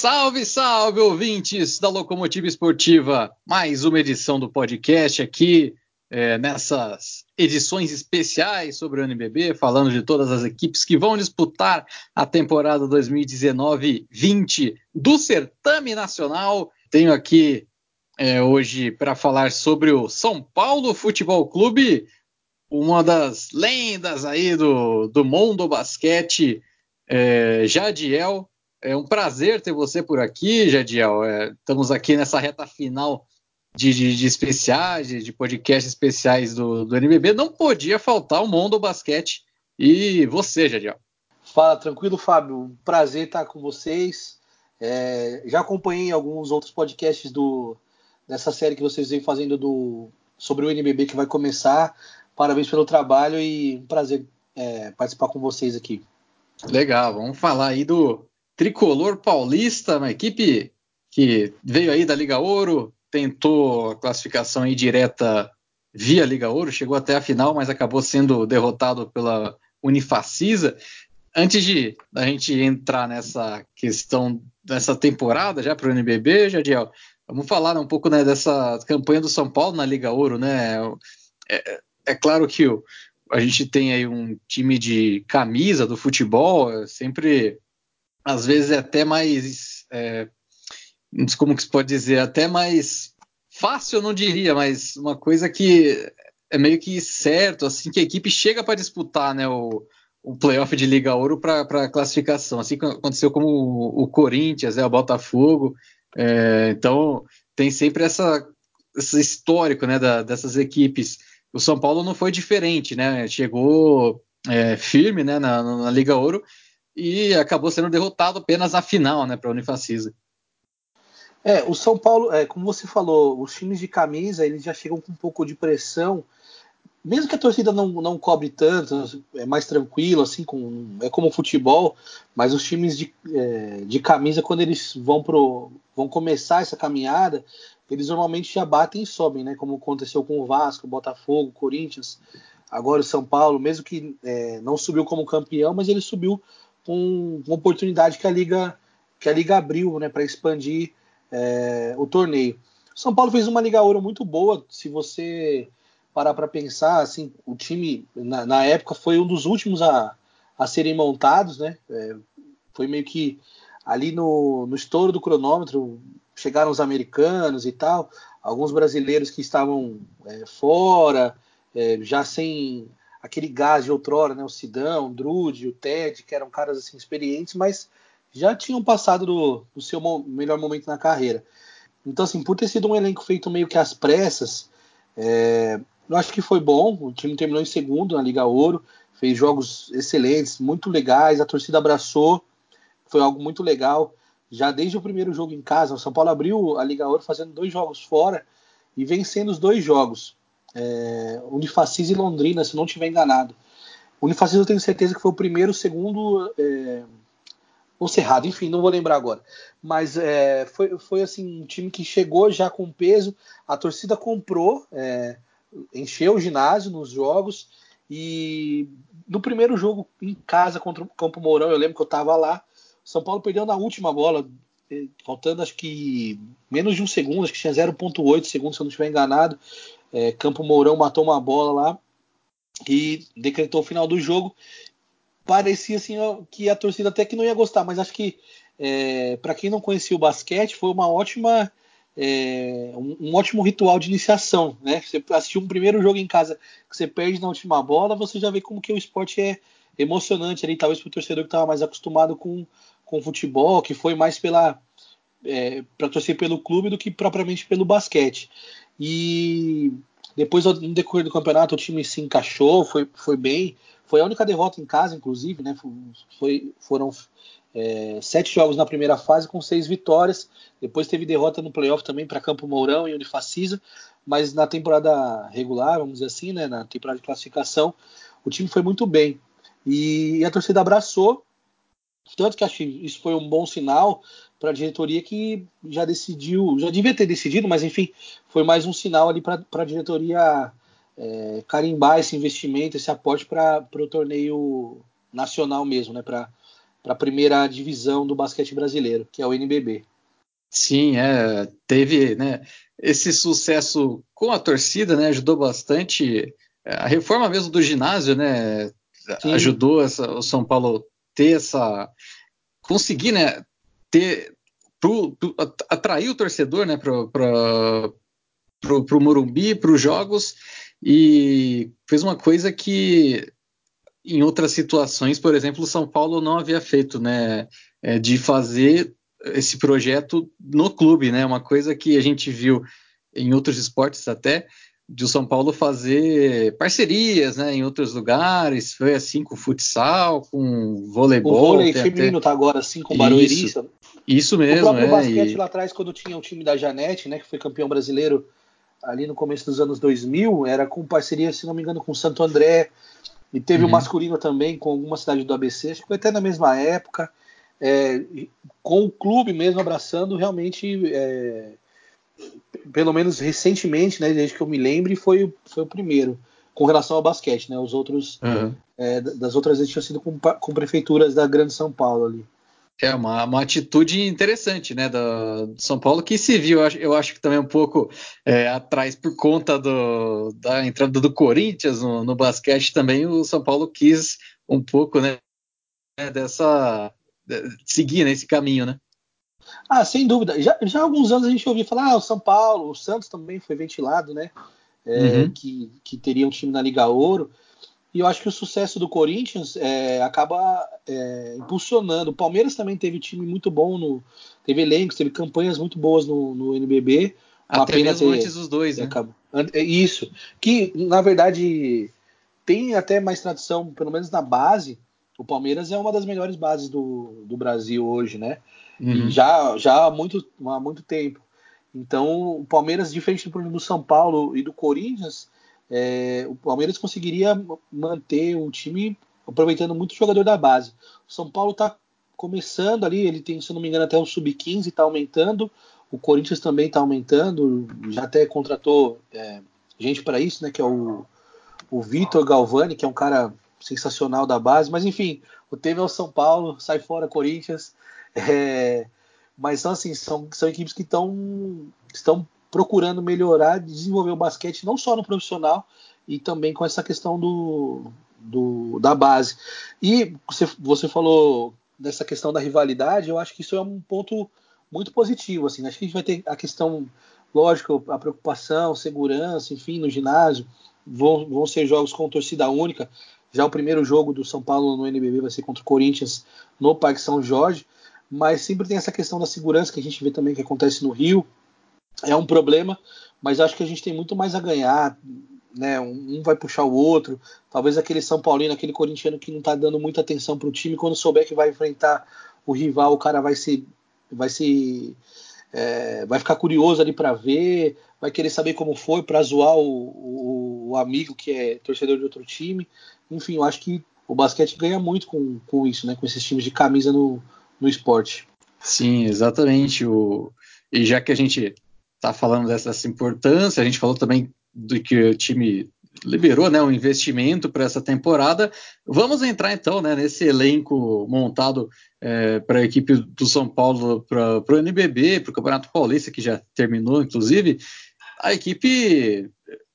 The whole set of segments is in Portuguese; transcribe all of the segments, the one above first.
Salve, salve, ouvintes da Locomotiva Esportiva! Mais uma edição do podcast aqui, é, nessas edições especiais sobre o NBB, falando de todas as equipes que vão disputar a temporada 2019-20 do Certame Nacional. Tenho aqui é, hoje para falar sobre o São Paulo Futebol Clube, uma das lendas aí do, do mundo basquete, é, Jadiel. É um prazer ter você por aqui, Jadiel. É, estamos aqui nessa reta final de, de, de especiais, de, de, podcasts especiais do, do NBB. Não podia faltar o mundo basquete e você, Jadiel. Fala, tranquilo, Fábio. Prazer estar com vocês. É, já acompanhei alguns outros podcasts do, dessa série que vocês vêm fazendo do, sobre o NBB que vai começar. Parabéns pelo trabalho e um prazer é, participar com vocês aqui. Legal, vamos falar aí do Tricolor Paulista, uma equipe que veio aí da Liga Ouro, tentou a classificação direta via Liga Ouro, chegou até a final, mas acabou sendo derrotado pela Unifacisa. Antes de a gente entrar nessa questão dessa temporada já para o NBB, Jadiel, vamos falar um pouco né, dessa campanha do São Paulo na Liga Ouro, né? É, é claro que o, a gente tem aí um time de camisa do futebol, é sempre, às vezes, é até mais. É, como que se pode dizer? Até mais fácil, eu não diria, mas uma coisa que é meio que certo, assim, que a equipe chega para disputar né, o, o playoff de Liga Ouro para classificação, assim aconteceu como o, o Corinthians, né, o Botafogo. É, então tem sempre essa, esse histórico né, da, dessas equipes o São Paulo não foi diferente, né? Chegou é, firme né, na, na, Liga Ouro e acabou sendo derrotado apenas na final, né, para a Unifacisa. É, o São Paulo, é, como você falou, os times de camisa eles já chegam com um pouco de pressão, mesmo que a torcida não, não cobre tanto, é mais tranquilo, assim, com, é como o futebol, mas os times de, é, de camisa, quando eles vão, pro, vão começar essa caminhada, eles normalmente já batem e sobem, né? Como aconteceu com o Vasco, o Botafogo, o Corinthians, agora o São Paulo, mesmo que é, não subiu como campeão, mas ele subiu com uma oportunidade que a liga que a liga abriu, né, para expandir é, o torneio. São Paulo fez uma liga ouro muito boa. Se você parar para pensar, assim, o time na, na, época foi um dos últimos a, a serem montados, né? É, foi meio que ali no, no estouro do cronômetro, chegaram os americanos e tal, alguns brasileiros que estavam é, fora, é, já sem aquele gás de outrora, né? O Sidão, o Drude, o Ted, que eram caras assim experientes, mas já tinham passado do, do seu mo melhor momento na carreira. Então, assim, por ter sido um elenco feito meio que às pressas, é, eu acho que foi bom. O time terminou em segundo na Liga Ouro, fez jogos excelentes, muito legais, a torcida abraçou, foi algo muito legal já desde o primeiro jogo em casa. O São Paulo abriu a Liga Ouro fazendo dois jogos fora e vencendo os dois jogos. É, Unifacis e Londrina, se não estiver enganado. Unifacis eu tenho certeza que foi o primeiro, segundo. É, ou Cerrado, enfim, não vou lembrar agora. Mas é, foi, foi assim um time que chegou já com peso, a torcida comprou, é, encheu o ginásio nos jogos. E no primeiro jogo em casa contra o Campo Mourão, eu lembro que eu estava lá, são Paulo perdeu na última bola, eh, faltando acho que menos de um segundo, acho que tinha 0,8 segundos, se eu não estiver enganado. É, Campo Mourão matou uma bola lá e decretou o final do jogo. Parecia assim que a torcida até que não ia gostar, mas acho que é, para quem não conhecia o basquete foi uma ótima é, um, um, ótimo ritual de iniciação, né? Você assistiu um primeiro jogo em casa que você perde na última bola, você já vê como que o esporte é emocionante ali, talvez para o torcedor que estava mais acostumado com com futebol, que foi mais pela é, para torcer pelo clube do que propriamente pelo basquete. E depois, no decorrer do campeonato, o time se encaixou, foi, foi bem. Foi a única derrota em casa, inclusive, né? Foi, foram é, sete jogos na primeira fase com seis vitórias. Depois teve derrota no playoff também para Campo Mourão e Unifacisa. Mas na temporada regular, vamos dizer assim, né? Na temporada de classificação, o time foi muito bem. E a torcida abraçou tanto que acho que isso foi um bom sinal para a diretoria que já decidiu, já devia ter decidido, mas enfim, foi mais um sinal ali para a diretoria é, carimbar esse investimento, esse aporte para o torneio nacional mesmo, né? Para para a primeira divisão do basquete brasileiro, que é o NBB. Sim, é, teve né, esse sucesso com a torcida, né, ajudou bastante. A reforma mesmo do ginásio, né, Sim. ajudou essa, o São Paulo ter essa, conseguir, né, ter, pro, pro, atrair o torcedor, né, para o Morumbi, para os jogos e fez uma coisa que em outras situações, por exemplo, o São Paulo não havia feito, né, é, de fazer esse projeto no clube, né, uma coisa que a gente viu em outros esportes até, de o São Paulo fazer parcerias, né, em outros lugares, foi assim com futsal, com voleibol. O vôlei feminino até... tá agora assim com o Barueri. Isso, isso mesmo, O próprio é, basquete e... lá atrás, quando tinha o time da Janete, né, que foi campeão brasileiro ali no começo dos anos 2000, era com parceria, se não me engano, com Santo André, e teve uhum. o masculino também com alguma cidade do ABC, acho que foi até na mesma época, é, com o clube mesmo abraçando, realmente, é, pelo menos recentemente, né, desde que eu me lembre, foi, foi o primeiro, com relação ao basquete, né, os outros, uhum. é, das outras vezes tinham sido com, com prefeituras da Grande São Paulo ali. É uma, uma atitude interessante, né, do, do, São Paulo, que se viu, eu acho, eu acho que também um pouco é, atrás por conta do, da entrada do Corinthians no, no, basquete, também o São Paulo quis um pouco, né, dessa de, seguir nesse caminho, né? Ah, sem dúvida. Já, já há alguns anos a gente ouvia falar, ah, o São Paulo, o Santos também foi ventilado, né, é, uhum. que, que teria um time na Liga Ouro. E eu acho que o sucesso do Corinthians é, acaba é, impulsionando. O Palmeiras também teve time muito bom, no, teve elencos, teve campanhas muito boas no, no NBB. Até mesmo ter, antes dos dois, né? É, isso. Que, na verdade, tem até mais tradição, pelo menos na base. O Palmeiras é uma das melhores bases do, do Brasil hoje, né? Uhum. Já, já há, muito, há muito tempo. Então, o Palmeiras, diferente do, do São Paulo e do Corinthians, é, o Palmeiras conseguiria manter o time aproveitando muito o jogador da base. O São Paulo está começando ali, ele tem, se não me engano, até o sub-15 está aumentando. O Corinthians também está aumentando, já até contratou é, gente para isso, né? Que é o, o Vitor Galvani, que é um cara sensacional da base. Mas enfim, o tema é o São Paulo, sai fora Corinthians. É, mas são assim, são, são equipes que estão estão procurando melhorar, desenvolver o basquete não só no profissional e também com essa questão do, do da base. E você, você falou dessa questão da rivalidade, eu acho que isso é um ponto muito positivo. Assim, acho que a gente vai ter a questão, lógico, a preocupação, segurança, enfim, no ginásio. Vão, vão ser jogos com torcida única. Já o primeiro jogo do São Paulo no NBB vai ser contra o Corinthians no Parque São Jorge. Mas sempre tem essa questão da segurança que a gente vê também que acontece no Rio é um problema, mas acho que a gente tem muito mais a ganhar. Né? Um vai puxar o outro. Talvez aquele São Paulino, aquele corintiano que não está dando muita atenção para o time, quando souber que vai enfrentar o rival, o cara vai se. Vai se. É, vai ficar curioso ali para ver, vai querer saber como foi para zoar o, o, o, amigo que é torcedor de outro time. Enfim, eu acho que o basquete ganha muito com, com isso, né? Com esses times de camisa no, no esporte. Sim, exatamente. O, e já que a gente está falando dessa, importância, a gente falou também do que o time liberou né, um investimento para essa temporada. Vamos entrar então né, nesse elenco montado é, para a equipe do São Paulo, para o NBB, para o Campeonato Paulista, que já terminou, inclusive. A equipe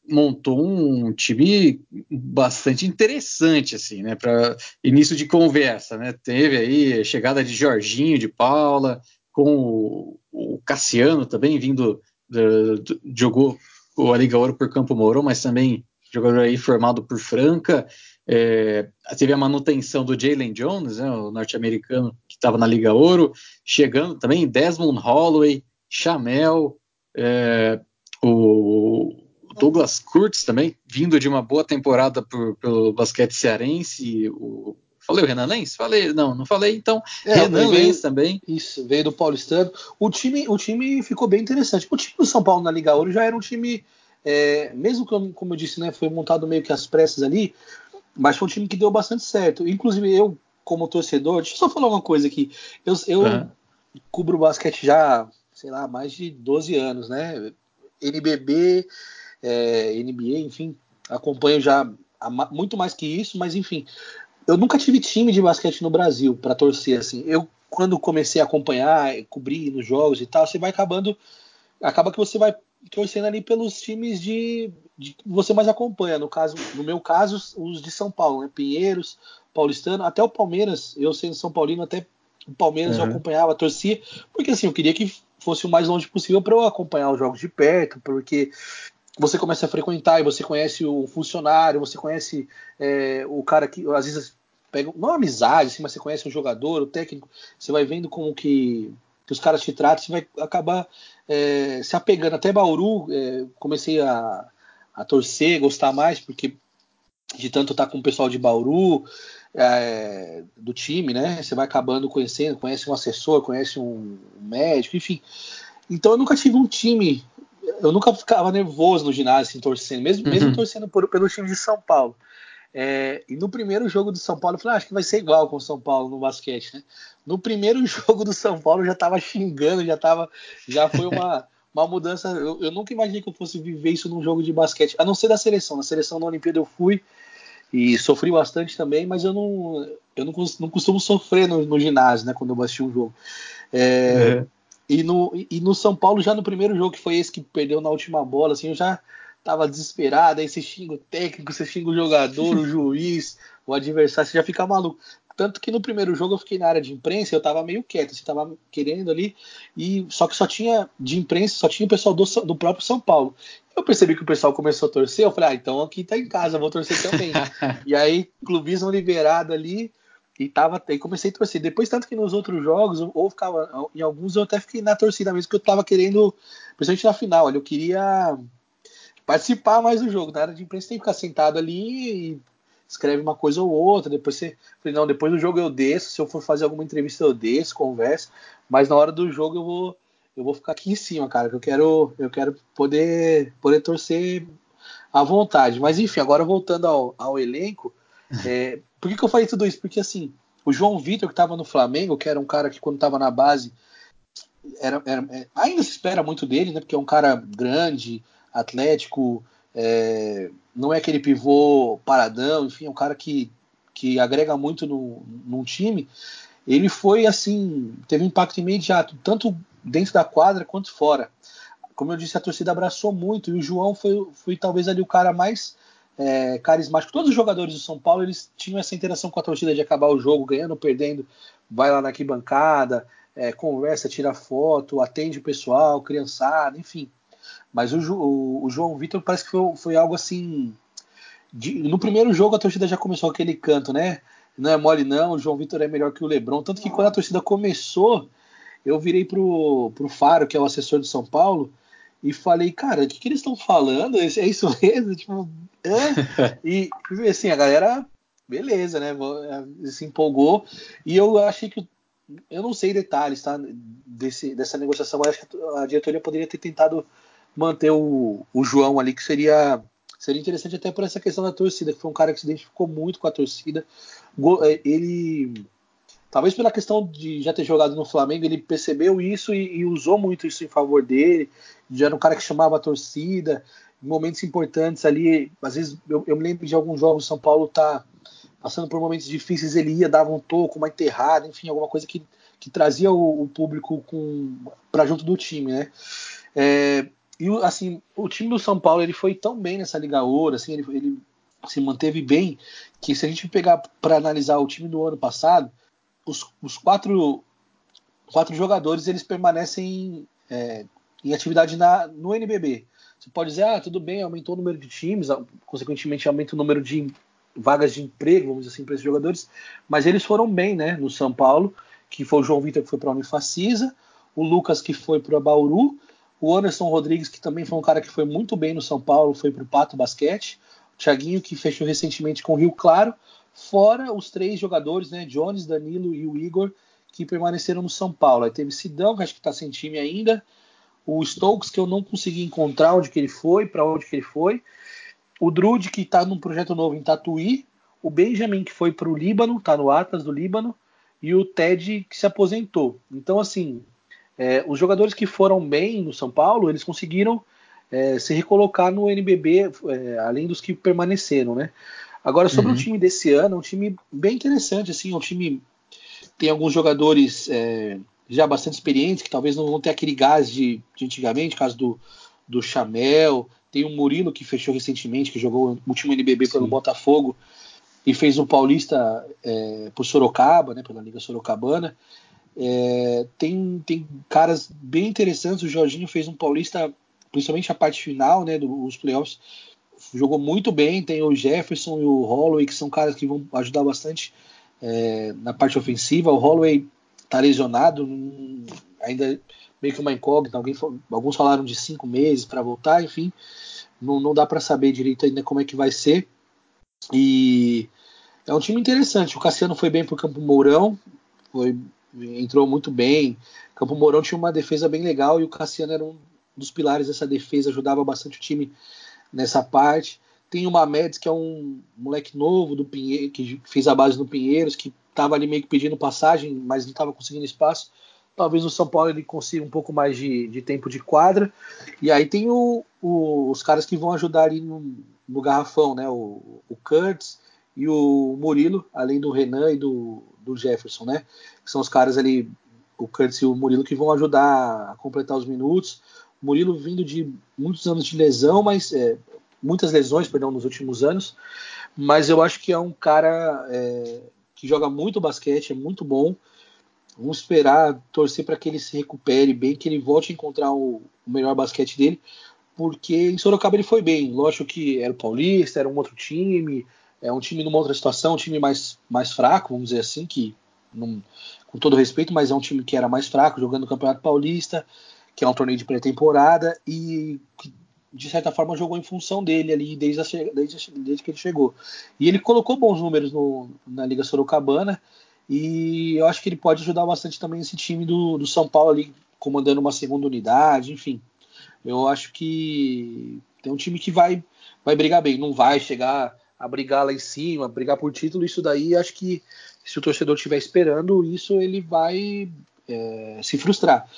montou um time bastante interessante assim, né, para início de conversa, né? Teve aí a chegada de Jorginho, de Paula, com o, Cassiano também vindo jogou a Liga Ouro por Campo Mourão, mas também jogador aí formado por Franca. É, teve a manutenção do Jalen Jones, né, o norte-americano que estava na Liga Ouro, chegando também Desmond Holloway, Chamel, é, o Douglas Kurtz também, vindo de uma boa temporada por, pelo basquete cearense, o Falei o Renan Lenz? Falei, não, não falei, então. É, Renan Lenz também. Isso, veio do Paulistano. O time, o time ficou bem interessante. O time do São Paulo na Liga Ouro já era um time, é, mesmo que, como eu disse, né, foi montado meio que às pressas ali, mas foi um time que deu bastante certo. Inclusive, eu, como torcedor, deixa eu só falar uma coisa aqui. Eu, eu cubro basquete já, sei lá, mais de 12 anos, né? NBB, é, NBA, enfim, acompanho já muito mais que isso, mas enfim, eu nunca tive time de basquete no Brasil para torcer assim. Eu quando comecei a acompanhar, cobrir nos jogos e tal, você vai acabando acaba que você vai torcendo ali pelos times de, de você mais acompanha. No caso, no meu caso, os de São Paulo, né? Pinheiros, Paulistano, até o Palmeiras, eu sendo São Paulino, até o Palmeiras uhum. eu acompanhava, torcia, porque assim, eu queria que fosse o mais longe possível para eu acompanhar os jogos de perto, porque você começa a frequentar e você conhece o funcionário, você conhece é, o cara que às vezes pega, não é amizade, assim, mas você conhece o jogador, o técnico, você vai vendo como que, que os caras te tratam, você vai acabar é, se apegando. Até Bauru, é, comecei a, a torcer, gostar mais, porque de tanto estar com o pessoal de Bauru, é, do time, né? Você vai acabando conhecendo, conhece um assessor, conhece um médico, enfim. Então eu nunca tive um time eu nunca ficava nervoso no ginásio, assim, torcendo, mesmo, uhum. mesmo torcendo por, pelo time de São Paulo. É, e no primeiro jogo do São Paulo, eu falei, ah, acho que vai ser igual com o São Paulo no basquete, né? No primeiro jogo do São Paulo, eu já tava xingando, já tava, já foi uma, uma mudança. Eu, eu, nunca imaginei que eu fosse viver isso num jogo de basquete, a não ser da seleção. Na seleção da Olimpíada eu fui e sofri bastante também, mas eu não, eu não, não costumo sofrer no, no ginásio, né? Quando eu assisti um jogo. É, uhum. E no, e no São Paulo, já no primeiro jogo, que foi esse que perdeu na última bola, assim, eu já tava desesperado. Aí você xinga o técnico, você xinga o jogador, o juiz, o adversário, você já fica maluco. Tanto que no primeiro jogo eu fiquei na área de imprensa, eu tava meio quieto, você assim, tava querendo ali, e só que só tinha de imprensa, só tinha o pessoal do, do próprio São Paulo. Eu percebi que o pessoal começou a torcer, eu falei, ah, então aqui tá em casa, vou torcer também. e aí, clubismo liberado ali, e tava e comecei a torcer. Depois, tanto que nos outros jogos, ou ficava, em alguns eu até fiquei na torcida mesmo, que eu tava querendo, principalmente na final, olha, eu queria participar mais do jogo. Na área de imprensa tem que ficar sentado ali e escreve uma coisa ou outra. Depois você. Falei, não, depois do jogo eu desço. Se eu for fazer alguma entrevista, eu desço, converso. Mas na hora do jogo eu vou. Eu vou ficar aqui em cima, cara. Que eu quero, eu quero poder, poder torcer à vontade. Mas enfim, agora voltando ao, ao elenco. É, por que, que eu falei tudo isso? Porque assim, o João Vitor, que estava no Flamengo, que era um cara que quando estava na base, era, era, é, ainda se espera muito dele, né? Porque é um cara grande, atlético, é, não é aquele pivô paradão, enfim, é um cara que, que agrega muito no, num time. Ele foi assim, teve um impacto imediato, tanto dentro da quadra quanto fora. Como eu disse, a torcida abraçou muito e o João foi, foi talvez ali o cara mais é, carismático. Todos os jogadores do São Paulo eles tinham essa interação com a torcida de acabar o jogo, ganhando ou perdendo, vai lá na arquibancada, é, conversa, tira foto, atende o pessoal, criançada, enfim. Mas o, o, o João Vitor parece que foi, foi algo assim. De, no primeiro jogo a torcida já começou aquele canto, né? Não é mole não, o João Vitor é melhor que o Lebron. Tanto que quando a torcida começou, eu virei pro, pro Faro, que é o assessor do São Paulo, e falei, cara, o que, que eles estão falando? É isso mesmo? Tipo, é? E assim, a galera, beleza, né? Se empolgou. E eu achei que. Eu não sei detalhes, tá? Desse, dessa negociação, mas acho que a diretoria poderia ter tentado manter o, o João ali, que seria seria interessante até por essa questão da torcida, que foi um cara que se identificou muito com a torcida. É, ele, talvez pela questão de já ter jogado no Flamengo, ele percebeu isso e, e usou muito isso em favor dele. Já era um cara que chamava a torcida, em momentos importantes ali. Às vezes eu, eu me lembro de alguns jogos São Paulo tá passando por momentos difíceis, ele ia, dava um toco, uma enterrada, enfim, alguma coisa que, que trazia o, o público para junto do time, né? É, e assim, o time do São Paulo ele foi tão bem nessa Liga Ouro, assim, ele, ele se manteve bem, que se a gente pegar para analisar o time do ano passado, os, os quatro, quatro jogadores eles permanecem é, em atividade na, no NBB. Você pode dizer, ah, tudo bem, aumentou o número de times, consequentemente aumenta o número de vagas de emprego, vamos dizer assim, para esses jogadores, mas eles foram bem, né, no São Paulo, que foi o João Vitor que foi para a Unifacisa, o Lucas que foi para Bauru, o Anderson Rodrigues, que também foi um cara que foi muito bem no São Paulo, foi para o Pato Basquete. O Thiaguinho, que fechou recentemente com o Rio Claro. Fora os três jogadores, né? Jones, Danilo e o Igor, que permaneceram no São Paulo. Aí teve Sidão, que acho que está sem time ainda. O Stokes, que eu não consegui encontrar onde que ele foi, para onde que ele foi. O Drude, que está num projeto novo em Tatuí. O Benjamin, que foi para o Líbano, está no Atlas do Líbano. E o Ted, que se aposentou. Então, assim, é, os jogadores que foram bem no São Paulo, eles conseguiram é, se recolocar no NBB, é, além dos que permaneceram, né? Agora, sobre uhum. o time desse ano, um time bem interessante, assim, um time tem alguns jogadores é, já bastante experientes, que talvez não vão ter aquele gás de, de antigamente, caso do, do Chamel, tem o Murilo que fechou recentemente, que jogou o último NBB pelo Sim. Botafogo e fez o Paulista é, por Sorocaba, né, pela Liga Sorocabana. É, tem, tem caras bem interessantes. O Jorginho fez um Paulista, principalmente a parte final, né, dos playoffs, jogou muito bem. Tem o Jefferson e o Holloway, que são caras que vão ajudar bastante é, na parte ofensiva. O Holloway tá lesionado, ainda meio que uma incógnita. Alguém, alguns falaram de cinco meses para voltar, enfim, não, não dá para saber direito ainda como é que vai ser. E é um time interessante. O Cassiano foi bem para o Campo Mourão, foi, entrou muito bem. Campo Mourão tinha uma defesa bem legal e o Cassiano era um dos pilares dessa defesa, ajudava bastante o time nessa parte. Tem o Mamedes, que é um moleque novo do Pinheiro, que fez a base no Pinheiros, que estava ali meio que pedindo passagem, mas não estava conseguindo espaço. Talvez no São Paulo ele consiga um pouco mais de, de tempo de quadra. E aí tem o, o, os caras que vão ajudar ali no, no garrafão, né? O, o Kurtz e o Murilo, além do Renan e do, do Jefferson, né? Que são os caras ali, o Kurtz e o Murilo, que vão ajudar a completar os minutos. O Murilo vindo de muitos anos de lesão, mas é, muitas lesões, perdão, nos últimos anos. Mas eu acho que é um cara é, que joga muito basquete, é muito bom. Vamos esperar, torcer para que ele se recupere bem, que ele volte a encontrar o, o, melhor basquete dele, porque em Sorocaba ele foi bem. Lógico que era o Paulista, era um outro time, é um time numa outra situação, um time mais, mais fraco, vamos dizer assim, que com todo respeito, mas é um time que era mais fraco, jogando no Campeonato Paulista, que é um torneio de pré-temporada e que de certa forma jogou em função dele ali desde, a, desde, desde que ele chegou. E ele colocou bons números no, na Liga Sorocabana e eu acho que ele pode ajudar bastante também esse time do, do São Paulo ali, comandando uma segunda unidade, enfim. Eu acho que tem um time que vai, vai brigar bem, não vai chegar a brigar lá em cima, brigar por título, isso daí acho que se o torcedor estiver esperando isso, ele vai é, se frustrar.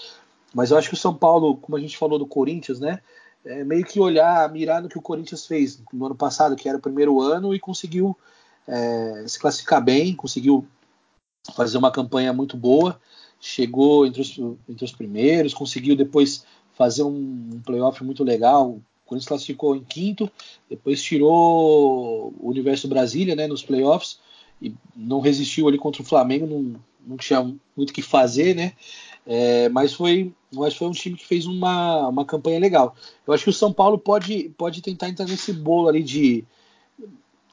Mas eu acho que o São Paulo, como a gente falou do Corinthians, né? É meio que olhar, mirar no que o Corinthians fez no ano passado, que era o primeiro ano, e conseguiu é, se classificar bem, conseguiu fazer uma campanha muito boa, chegou entre os, entre os primeiros, conseguiu depois fazer um, um playoff muito legal. O Corinthians classificou em quinto, depois tirou o Universo Brasília né, nos playoffs e não resistiu ali contra o Flamengo, não, não tinha muito o que fazer, né? É, mas foi, mas foi um time que fez uma, uma campanha legal. Eu acho que o São Paulo pode, pode tentar entrar nesse bolo ali de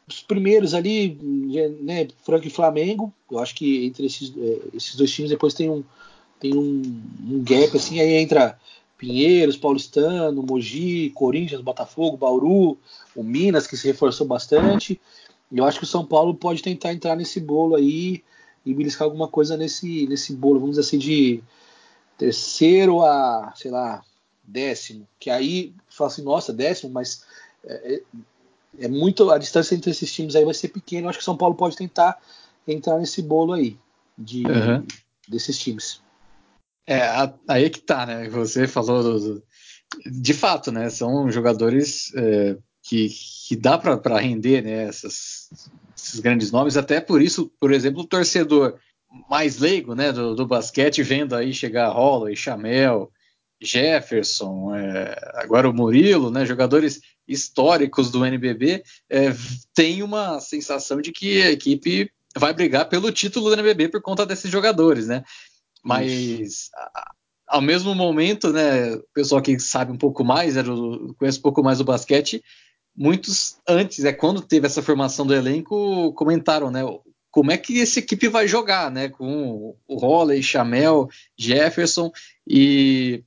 os primeiros ali, né, Franco e Flamengo. Eu acho que entre esses, é, esses dois times depois tem um tem um, um gap assim, aí entra Pinheiros, Paulistano, Mogi, Corinthians, Botafogo, Bauru, o Minas que se reforçou bastante. Eu acho que o São Paulo pode tentar entrar nesse bolo aí e beliscar alguma coisa nesse nesse bolo, vamos dizer assim de terceiro a, sei lá, décimo, que aí fala assim, nossa, décimo, mas é, é é muito a distância entre esses times aí vai ser pequena. Eu acho que São Paulo pode tentar entrar nesse bolo aí de uhum. desses times. É aí que tá, né? Você falou do, de fato, né? São jogadores é, que, que dá para render, né? Essas, esses grandes nomes. Até por isso, por exemplo, o torcedor mais leigo, né? Do, do basquete vendo aí chegar Holloway, Chamel, Jefferson, é, agora o Murilo, né, jogadores históricos do NBB, é, tem uma sensação de que a equipe vai brigar pelo título do NBB por conta desses jogadores, né? Mas a, ao mesmo momento, né, o pessoal que sabe um pouco mais, conhece um pouco mais do basquete, muitos antes, é quando teve essa formação do elenco, comentaram, né, como é que essa equipe vai jogar, né, com o Holley, Chamel, Jefferson e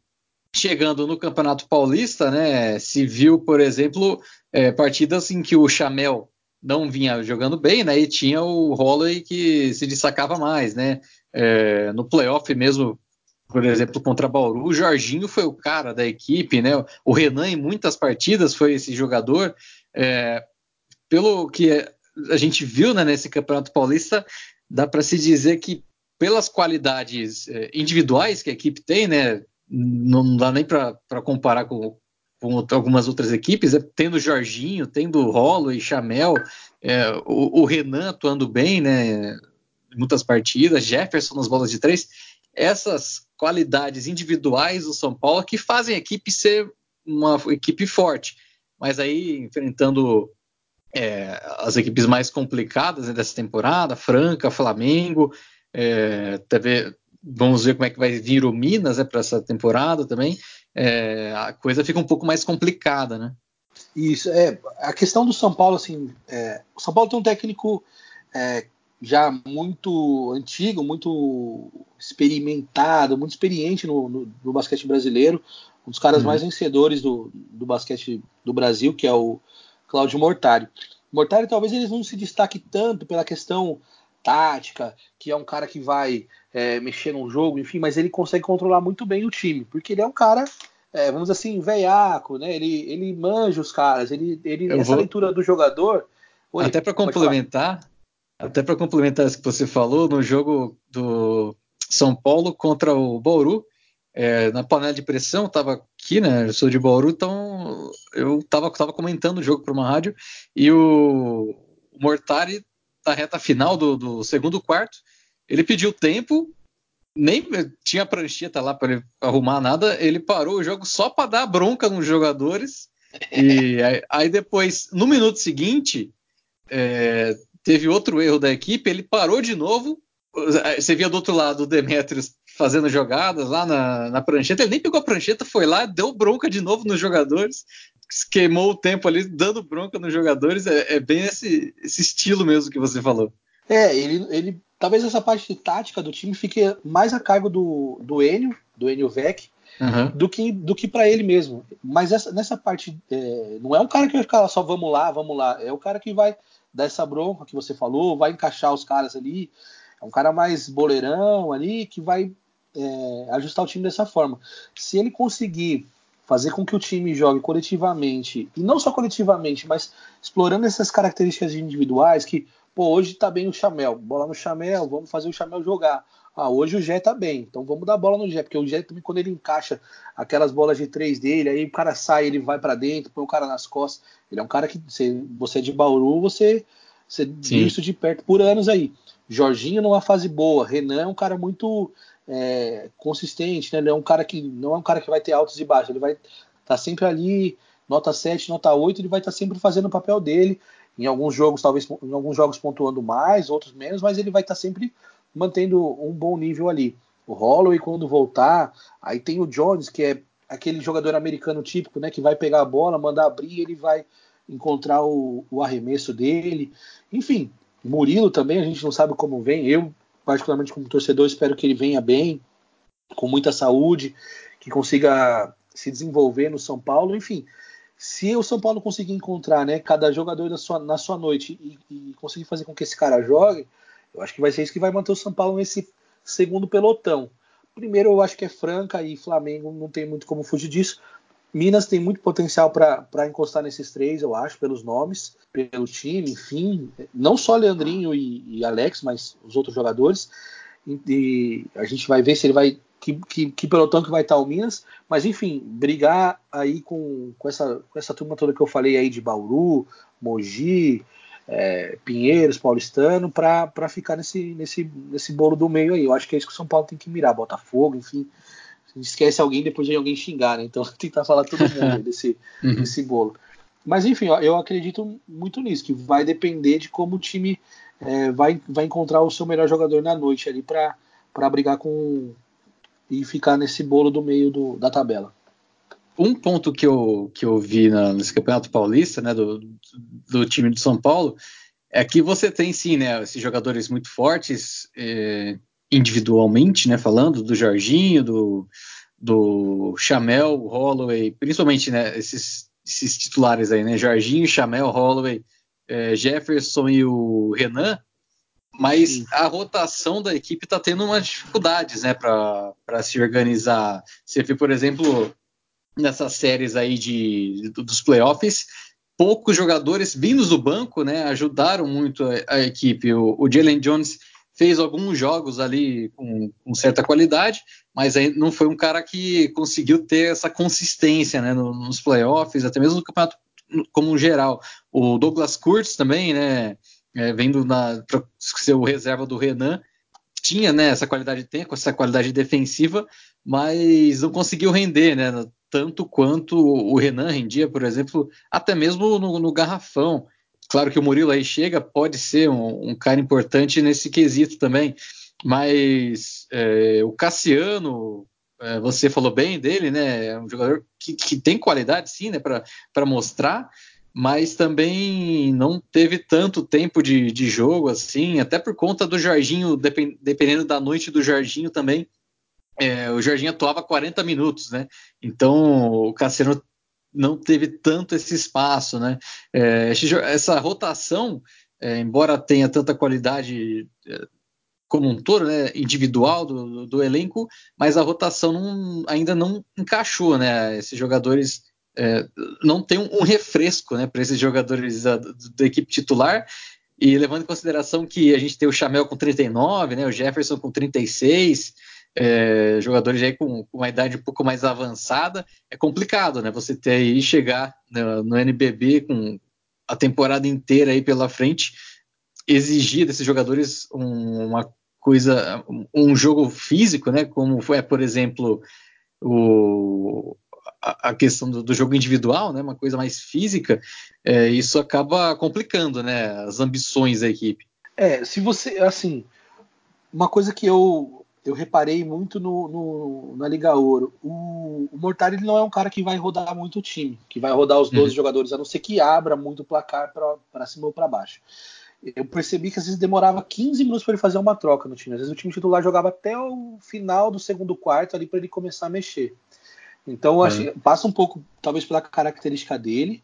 chegando no Campeonato Paulista, né, se viu, por exemplo, é, partidas em que o Chamel não vinha jogando bem, né, e tinha o Holloway que se destacava mais, né, é, no playoff mesmo, por exemplo, contra Bauru, o Jorginho foi o cara da equipe, né, o Renan em muitas partidas foi esse jogador, é, pelo que a gente viu né, nesse Campeonato Paulista, dá para se dizer que pelas qualidades é, individuais que a equipe tem, né, não dá nem para comparar com, com, algumas outras equipes, é, tendo Jorginho, tendo Rolo e Chamel, é, o, o, Renan atuando bem, né? Muitas partidas, Jefferson nas bolas de três, essas qualidades individuais do São Paulo que fazem a equipe ser uma equipe forte. Mas aí, enfrentando é, as equipes mais complicadas né, dessa temporada, Franca, Flamengo, é, TV, vamos ver como é que vai vir o Minas né, para essa temporada também. É, a coisa fica um pouco mais complicada, né? Isso, é. A questão do São Paulo, assim, é, o São Paulo tem um técnico é, já muito antigo, muito experimentado, muito experiente no, no, no basquete brasileiro, um dos caras uhum. mais vencedores do, do basquete do Brasil, que é o Cláudio Mortari. Mortari talvez eles não se destaque tanto pela questão tática, que é um cara que vai é, mexer no jogo, enfim, mas ele consegue controlar muito bem o time, porque ele é um cara, é, vamos dizer assim, veiaco, né? Ele, ele manja os caras, ele, ele essa vou... leitura do jogador. Oi, até para complementar, até para complementar isso que você falou, no jogo do São Paulo contra o Bauru, é, na panela de pressão, estava aqui, né? Eu sou de Bauru, então eu estava tava comentando o jogo para uma rádio e o, o Mortari, na reta final do, do, segundo quarto, ele pediu tempo, nem tinha prancheta lá para arrumar nada, ele parou o jogo só para dar bronca nos jogadores. E aí, aí depois, no minuto seguinte, é, teve outro erro da equipe, ele parou de novo. Você via do outro lado o Demetrius fazendo jogadas lá na, na prancheta. Ele nem pegou a prancheta, foi lá, deu bronca de novo nos jogadores, queimou o tempo ali, dando bronca nos jogadores. É, é bem esse, esse, estilo mesmo que você falou. É, ele, ele talvez essa parte tática do time fique mais a cargo do, do Enio, do Enio Vec, uhum. do que, do que para ele mesmo. Mas essa, nessa parte, é, não é um cara que vai ficar só vamos lá, vamos lá. É o cara que vai dar essa bronca que você falou, vai encaixar os caras ali. É um cara mais boleirão ali que vai é, ajustar o time dessa forma. Se ele conseguir fazer com que o time jogue coletivamente, e não só coletivamente, mas explorando essas características individuais, que, pô, hoje tá bem o Chamel, bola no Chamel, vamos fazer o Chamel jogar. Ah, hoje o Jé tá bem, então vamos dar bola no Jé, porque o Jé também, quando ele encaixa aquelas bolas de três dele, aí o cara sai, ele vai para dentro, põe o cara nas costas. Ele é um cara que, você, você é de Bauru, você, você viu isso de perto por anos aí. Jorginho numa fase boa, Renan é um cara muito é, consistente, né? Ele é um cara que não é um cara que vai ter altos e baixos, ele vai estar tá sempre ali, nota 7, nota 8, ele vai estar tá sempre fazendo o papel dele. Em alguns jogos, talvez em alguns jogos pontuando mais, outros menos, mas ele vai estar tá sempre mantendo um bom nível ali. O Holloway, quando voltar, aí tem o Jones, que é aquele jogador americano típico, né? Que vai pegar a bola, mandar abrir, ele vai encontrar o, o arremesso dele. Enfim, Murilo também, a gente não sabe como vem. Eu particularmente como torcedor, espero que ele venha bem, com muita saúde, que consiga se desenvolver no São Paulo, enfim. Se o São Paulo conseguir encontrar né, cada jogador na sua, na sua noite e, e conseguir fazer com que esse cara jogue, eu acho que vai ser isso que vai manter o São Paulo nesse segundo pelotão. Primeiro, eu acho que é Franca e Flamengo, não tem muito como fugir disso. Minas tem muito potencial para encostar nesses três, eu acho, pelos nomes, pelo time, enfim. Não só Leandrinho e, e Alex, mas os outros jogadores. E, e, a gente vai ver se ele vai. Que, que, que, pelotão que vai estar o Minas. Mas enfim, brigar aí com, com, essa, com essa turma toda que eu falei aí de Bauru, Mogi, é, Pinheiros, Paulistano, para ficar nesse, nesse, nesse bolo do meio aí. Eu acho que é isso que o São Paulo tem que mirar, Botafogo, enfim esquece alguém depois de alguém xingar, né? Então tentar falar todo mundo desse, uhum. desse bolo. Mas enfim, eu acredito muito nisso, que vai depender de como o time é, vai, vai encontrar o seu melhor jogador na noite ali para brigar com e ficar nesse bolo do meio do, da tabela. Um ponto que eu, que eu vi na, nesse Campeonato Paulista, né, do, do time de São Paulo, é que você tem sim, né, esses jogadores muito fortes, é, individualmente, né, falando do Jorginho, do, do Chamel, Holloway, principalmente, né, esses, esses titulares aí, né, Jorginho, Chamel, Holloway, é, Jefferson e o Renan, mas Sim. a rotação da equipe está tendo umas dificuldades, né, para se organizar. Você vê, por exemplo, nessas séries aí de, dos playoffs, poucos jogadores vindos do banco, né, ajudaram muito a, a equipe. O, o Jalen Jones fez alguns jogos ali com, com, certa qualidade, mas não foi um cara que conseguiu ter essa consistência né, nos playoffs, até mesmo no campeonato como geral. O Douglas Kurtz também, né, é, vendo para ser o reserva do Renan, tinha né, essa qualidade de tempo, essa qualidade defensiva, mas não conseguiu render, né? Tanto quanto o Renan rendia, por exemplo, até mesmo no, no garrafão. Claro que o Murilo aí chega, pode ser um, um cara importante nesse quesito também, mas é, o Cassiano, é, você falou bem dele, né? É um jogador que, que tem qualidade, sim, né, para mostrar, mas também não teve tanto tempo de, de jogo assim, até por conta do Jorginho, dependendo da noite do Jorginho também. É, o Jorginho atuava 40 minutos, né? Então o Cassiano não teve tanto esse espaço, né? É, essa rotação, é, embora tenha tanta qualidade é, como um todo, né, individual do, do, elenco, mas a rotação não, ainda não encaixou, né? Esses jogadores é, não tem um, refresco, né, para esses jogadores da, da, equipe titular. E levando em consideração que a gente tem o Chamel com 39, né, o Jefferson com 36, é, jogadores aí com, com, uma idade um pouco mais avançada, é complicado, né? Você ter aí chegar no, no NBB com a temporada inteira aí pela frente, exigir desses jogadores um, uma coisa, um jogo físico, né? Como foi, por exemplo, o, a, a questão do, do, jogo individual, né? Uma coisa mais física, é, isso acaba complicando, né? As ambições da equipe. É, se você, assim, uma coisa que eu eu reparei muito no, no, na Liga Ouro. O, o Mortari não é um cara que vai rodar muito o time, que vai rodar os 12 uhum. jogadores, a não ser que abra muito o placar para cima ou para baixo eu percebi que às vezes demorava 15 minutos para ele fazer uma troca no time. Às vezes o time titular jogava até o final do segundo quarto ali para ele começar a mexer. Então acho que passa um pouco, talvez pela característica dele.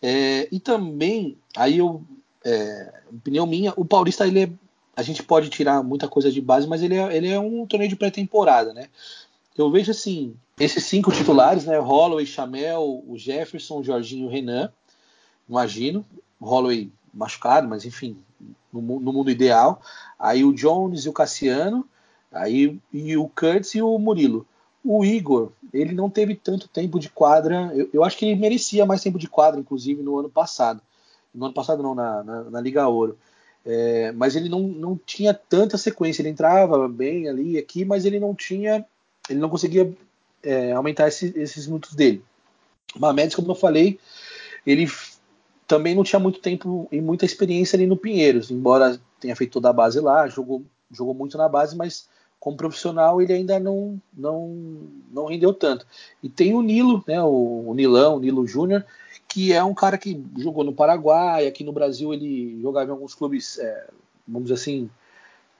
É, e também, aí eu, é, opinião minha, o Paulista ele é, a gente pode tirar muita coisa de base, mas ele é, ele é um torneio de pré-temporada, né? Eu vejo assim, esses cinco titulares, né? Holloway, Chamel, o Jefferson, o Jorginho o Renan. Imagino. Holloway machucado, mas enfim, no, no, mundo ideal. Aí o Jones e o Cassiano, aí e o Kurtz e o Murilo. O Igor, ele não teve tanto tempo de quadra. Eu, eu, acho que ele merecia mais tempo de quadra, inclusive, no ano passado. No ano passado, não, na, na, na Liga Ouro. É, mas ele não, não tinha tanta sequência. Ele entrava bem ali e aqui, mas ele não tinha. Ele não conseguia é, aumentar esse, esses minutos dele. Mamedes, como eu falei, ele também não tinha muito tempo e muita experiência ali no Pinheiros, embora tenha feito toda a base lá, jogou, jogou muito na base, mas como profissional ele ainda não, não, não rendeu tanto. E tem o Nilo, né, o, o Nilão, o Nilo Júnior, que é um cara que jogou no Paraguai, aqui no Brasil ele jogava em alguns clubes, é, vamos dizer assim,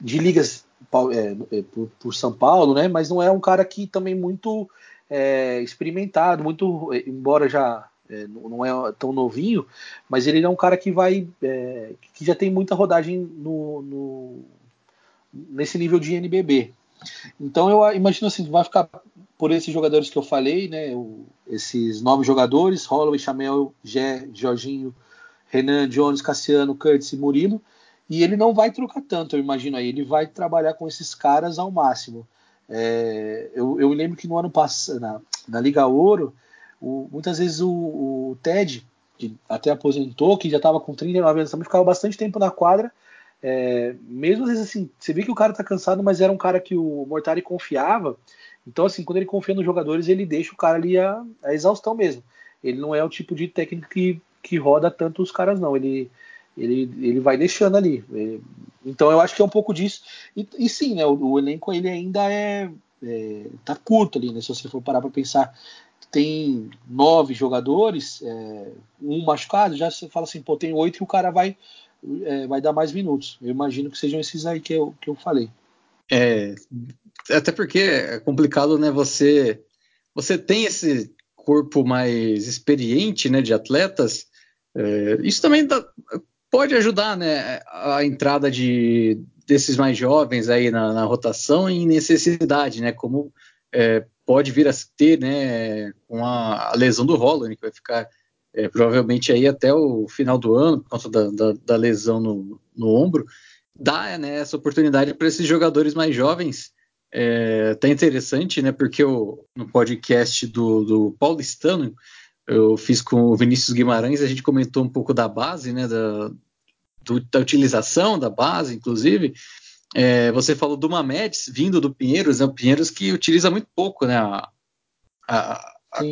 de ligas é, é, por, por, São Paulo, né, mas não é um cara que também muito é, experimentado, muito, embora já é, não é tão novinho, mas ele é um cara que vai. É, que já tem muita rodagem no, no, nesse nível de NBB. Então eu imagino assim, vai ficar por esses jogadores que eu falei, né? O, esses nove jogadores, Holloway, Chamel, Gé, Jorginho, Renan, Jones, Cassiano, Curtis e Murilo. E ele não vai trocar tanto, eu imagino aí. Ele vai trabalhar com esses caras ao máximo. É, eu, eu lembro que no ano passado, na, na Liga Ouro, o, muitas vezes o, o, Ted, que até aposentou, que já estava com 39 anos, também ficava bastante tempo na quadra. É, mesmo às vezes assim, você vê que o cara está cansado, mas era um cara que o Mortari confiava. Então, assim, quando ele confia nos jogadores, ele deixa o cara ali a, a exaustão mesmo. Ele não é o tipo de técnico que, que roda tanto os caras, não. Ele, ele, ele vai deixando ali. Ele, então, eu acho que é um pouco disso. E, e sim, né, o, o, elenco ele ainda é, é, tá curto ali, né? Se você for parar para pensar tem nove jogadores, é, um machucado, já você fala assim, pô, tem oito e o cara vai, é, vai dar mais minutos. Eu imagino que sejam esses aí que eu, que eu falei. É, até porque é complicado, né? Você, você tem esse corpo mais experiente, né, de atletas. É, isso também dá, pode ajudar, né, a entrada de desses mais jovens aí na, na rotação em necessidade, né? Como é, pode vir a ter, né, com a, a lesão do Holland, que vai ficar é, provavelmente aí até o final do ano, por conta da, da, da lesão no, no, ombro, dá né, essa oportunidade para esses jogadores mais jovens. É, tá interessante, né? Porque o, no podcast do, do Paulistano, eu fiz com o Vinícius Guimarães, a gente comentou um pouco da base, né, da, do, da utilização da base, inclusive. É, você falou do Mamedes vindo do Pinheiros, né, o Pinheiros que utiliza muito pouco, né, a, a, a,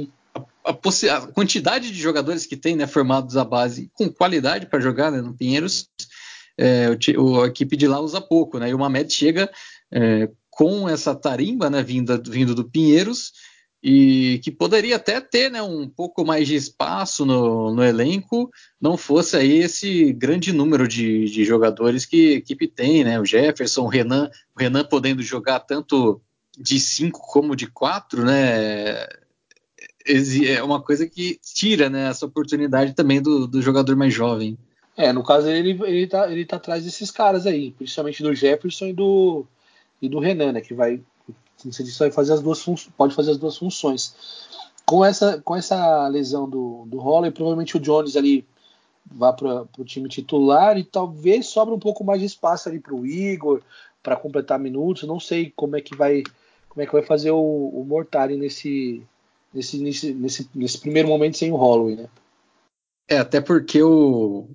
a, a quantidade de jogadores que tem, né, formados à base com qualidade para jogar né, no Pinheiros, é, o, a equipe de lá usa pouco, né, e o Mamedes chega é, com essa tarimba, né, vinda, vindo do Pinheiros, e que poderia até ter né, um pouco mais de espaço no, no elenco, não fosse aí esse grande número de, de, jogadores que a equipe tem, né? O Jefferson, o Renan, o Renan podendo jogar tanto de 5 como de 4, né? É uma coisa que tira né, essa oportunidade também do, do jogador mais jovem. É, no caso ele, ele, tá, ele tá atrás desses caras aí, principalmente do Jefferson e do, e do Renan, né? Que vai você disse, vai fazer as duas pode fazer as duas funções. Com essa, com essa lesão do, do Holler, provavelmente o Jones ali vá para o time titular e talvez sobra um pouco mais de espaço ali para o Igor para completar minutos. Não sei como é que vai como é que vai fazer o, o Mortari nesse, nesse, nesse, nesse, nesse primeiro momento sem o Holloway, né? É, até porque o,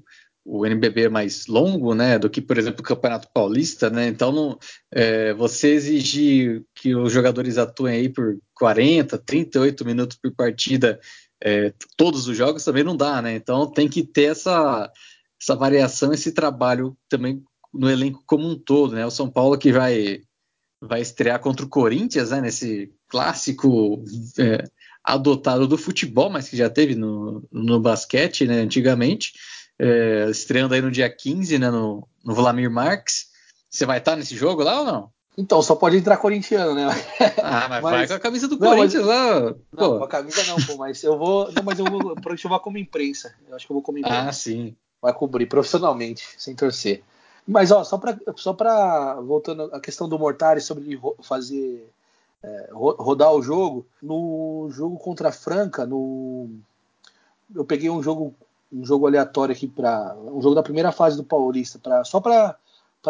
o NBB é mais longo, né, do que, por exemplo, o Campeonato Paulista, né? Então, não, é, você exigir que os jogadores atuem aí por 40, 38 minutos por partida, é, todos os jogos também não dá, né? Então, tem que ter essa, essa variação, esse trabalho também no elenco como um todo, né? O São Paulo que vai vai estrear contra o Corinthians, né? Nesse clássico é, adotado do futebol, mas que já teve no, no basquete, né? Antigamente é, estreando aí no dia 15, né, no, no Vladimir Marques. Você vai estar nesse jogo lá ou não? Então, só pode entrar corintiano, né? Ah, mas, mas... vai com a camisa do não, Corinthians mas... lá. Pô. Não, com a camisa não, pô, mas eu vou. Não, mas eu vou. Eu vou como imprensa. Eu acho que eu vou como imprensa. Ah, sim. Vai cobrir profissionalmente, sem torcer. Mas, ó, só pra, só pra voltando à questão do Mortari sobre ele fazer. É, rodar o jogo. No jogo contra a Franca, no. Eu peguei um jogo um jogo aleatório aqui para um jogo da primeira fase do Paulista, pra, só para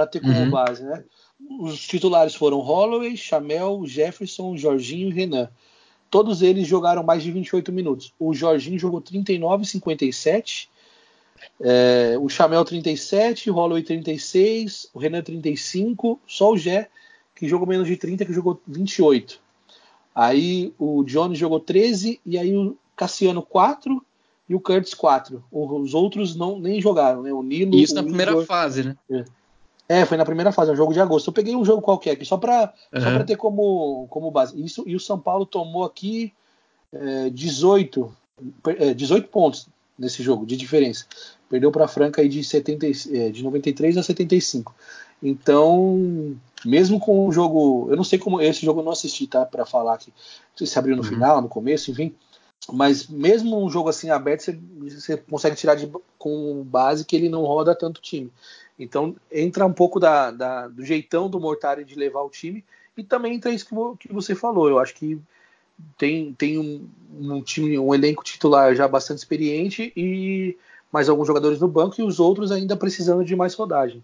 ter como uhum. base, né? Os titulares foram Holloway, Chamel, Jefferson, Jorginho e Renan. Todos eles jogaram mais de 28 minutos. O Jorginho jogou 39 57, é, o Chamel 37, o Holloway 36, o Renan 35, só o Jé que jogou menos de 30, que jogou 28. Aí o Johnny jogou 13 e aí o Cassiano 4 e o Curtis 4. Os outros não nem jogaram, né? O Nilo. Isso o na primeira fase, né? É. é. foi na primeira fase, é um jogo de agosto. Eu peguei um jogo qualquer aqui, só para uhum. ter como, como base. Isso, e o São Paulo tomou aqui é, 18, é, 18 pontos nesse jogo de diferença. Perdeu para a Franca aí de, 70, é, de 93 a 75. Então, mesmo com o jogo. Eu não sei como. Esse jogo eu não assisti, tá? Para falar que se abriu no uhum. final, no começo, enfim. Mas mesmo um jogo assim aberto, você, você consegue tirar de, com base que ele não roda tanto time. Então entra um pouco da, da, do jeitão do Mortari de levar o time e também entra isso que, que você falou. Eu acho que tem, tem um, um, time, um elenco titular já bastante experiente e mais alguns jogadores no banco e os outros ainda precisando de mais rodagem.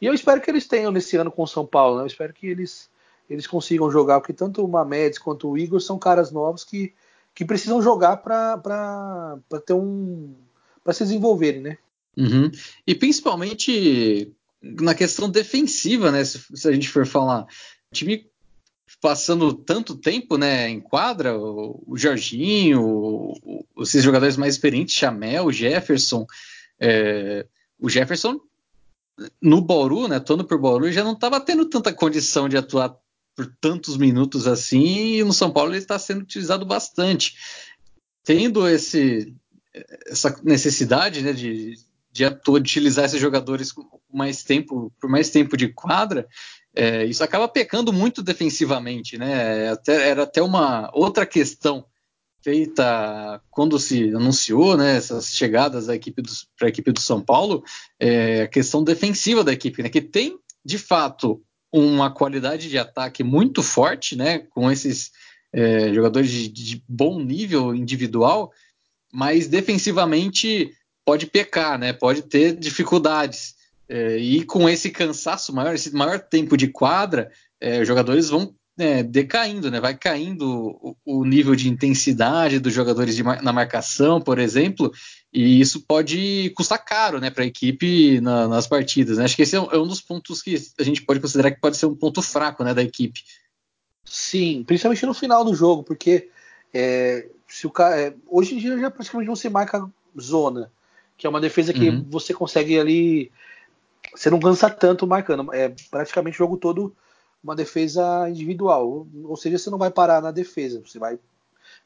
E eu espero que eles tenham nesse ano com o São Paulo. Né? Eu espero que eles, eles consigam jogar, porque tanto o Mamedes quanto o Igor são caras novos que que precisam jogar para ter um para se desenvolverem, né? Uhum. E principalmente na questão defensiva, né? Se, se, a gente for falar, o time passando tanto tempo, né, em quadra, o, o Jorginho, o, o, esses jogadores mais experientes, Chamel, Jefferson, é, o Jefferson no Bauru, né, atuando por Bauru, já não estava tendo tanta condição de atuar por tantos minutos assim, e no São Paulo ele está sendo utilizado bastante. Tendo esse, essa necessidade né, de, de, atuar, de utilizar esses jogadores mais tempo, por mais tempo de quadra, é, isso acaba pecando muito defensivamente, né? Até, era até uma outra questão feita quando se anunciou né, essas chegadas para a equipe do São Paulo, é, a questão defensiva da equipe, né, que tem de fato uma qualidade de ataque muito forte, né? Com esses é, jogadores de, de, bom nível individual, mas defensivamente pode pecar, né? Pode ter dificuldades. É, e com esse cansaço maior, esse maior tempo de quadra, é, os jogadores vão é, decaindo, né? Vai caindo o, o, nível de intensidade dos jogadores na marcação, por exemplo, e isso pode custar caro, né, para a equipe na, nas partidas. Né? Acho que esse é um, é um, dos pontos que a gente pode considerar que pode ser um ponto fraco, né, da equipe. Sim, principalmente no final do jogo, porque é, se o cara, é, hoje em dia já praticamente não se marca zona, que é uma defesa que uhum. você consegue ali, você não cansa tanto marcando, é praticamente o jogo todo uma defesa individual, ou seja, você não vai parar na defesa, você vai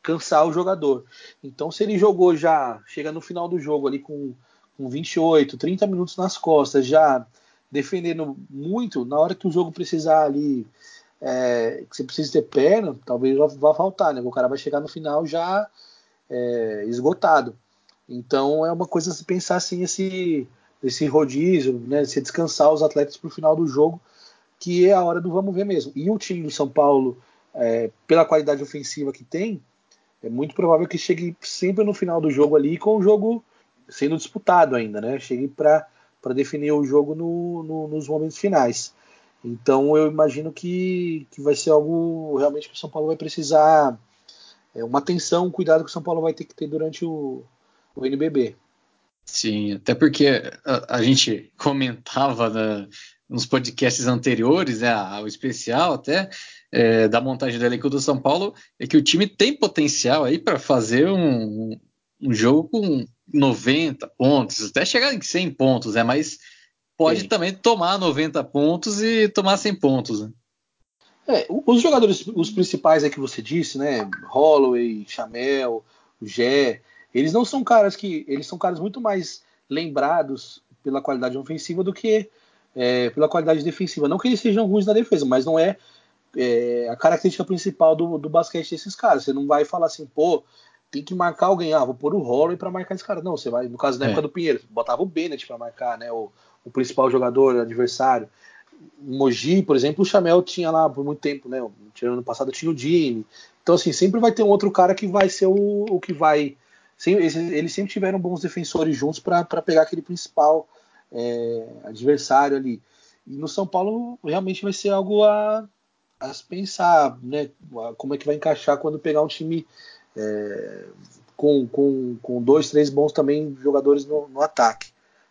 cansar o jogador. Então, se ele jogou já, chega no final do jogo ali com, com 28, 30 minutos nas costas, já defendendo muito, na hora que o jogo precisar ali, é, que você precisa ter perna, talvez vá faltar, né? O cara vai chegar no final já é, esgotado. Então, é uma coisa se pensar assim, esse, esse rodízio, né? Se descansar os atletas para o final do jogo que é a hora do vamos ver mesmo. E o time do São Paulo, é, pela qualidade ofensiva que tem, é muito provável que chegue sempre no final do jogo ali com o jogo sendo disputado ainda, né? Chegue para definir o jogo no, no, nos momentos finais. Então eu imagino que, que vai ser algo realmente que o São Paulo vai precisar. É, uma atenção, um cuidado que o São Paulo vai ter que ter durante o, o NBB. Sim, até porque a, a gente comentava na, nos podcasts anteriores, né, ao especial até, é, da montagem do elenco do São Paulo, é que o time tem potencial aí para fazer um, um, jogo com 90 pontos, até chegar em 100 pontos, né, mas pode Sim. também tomar 90 pontos e tomar 100 pontos. Né? É, os jogadores, os principais aí que você disse, né, Holloway, Chamel, o Gé, eles não são caras que, eles são caras muito mais lembrados pela qualidade ofensiva do que é, pela qualidade defensiva. Não que eles sejam ruins na defesa, mas não é, é a característica principal do, do, basquete desses caras. Você não vai falar assim, pô, tem que marcar alguém, ah, vou pôr o Holloway para marcar esse cara. Não, você vai, no caso da é. época do Pinheiro, botava o Bennett para marcar, né, o, o, principal jogador, o adversário. Mogi, por exemplo, o Chamel tinha lá por muito tempo, né? Ano passado tinha o Jimmy. Então, assim, sempre vai ter um outro cara que vai ser o, o que vai. Eles sempre tiveram bons defensores juntos para pegar aquele principal é, adversário ali. E no São Paulo realmente vai ser algo a, a se pensar, né? Como é que vai encaixar quando pegar um time é, com, com, com dois, três bons também jogadores no, no ataque.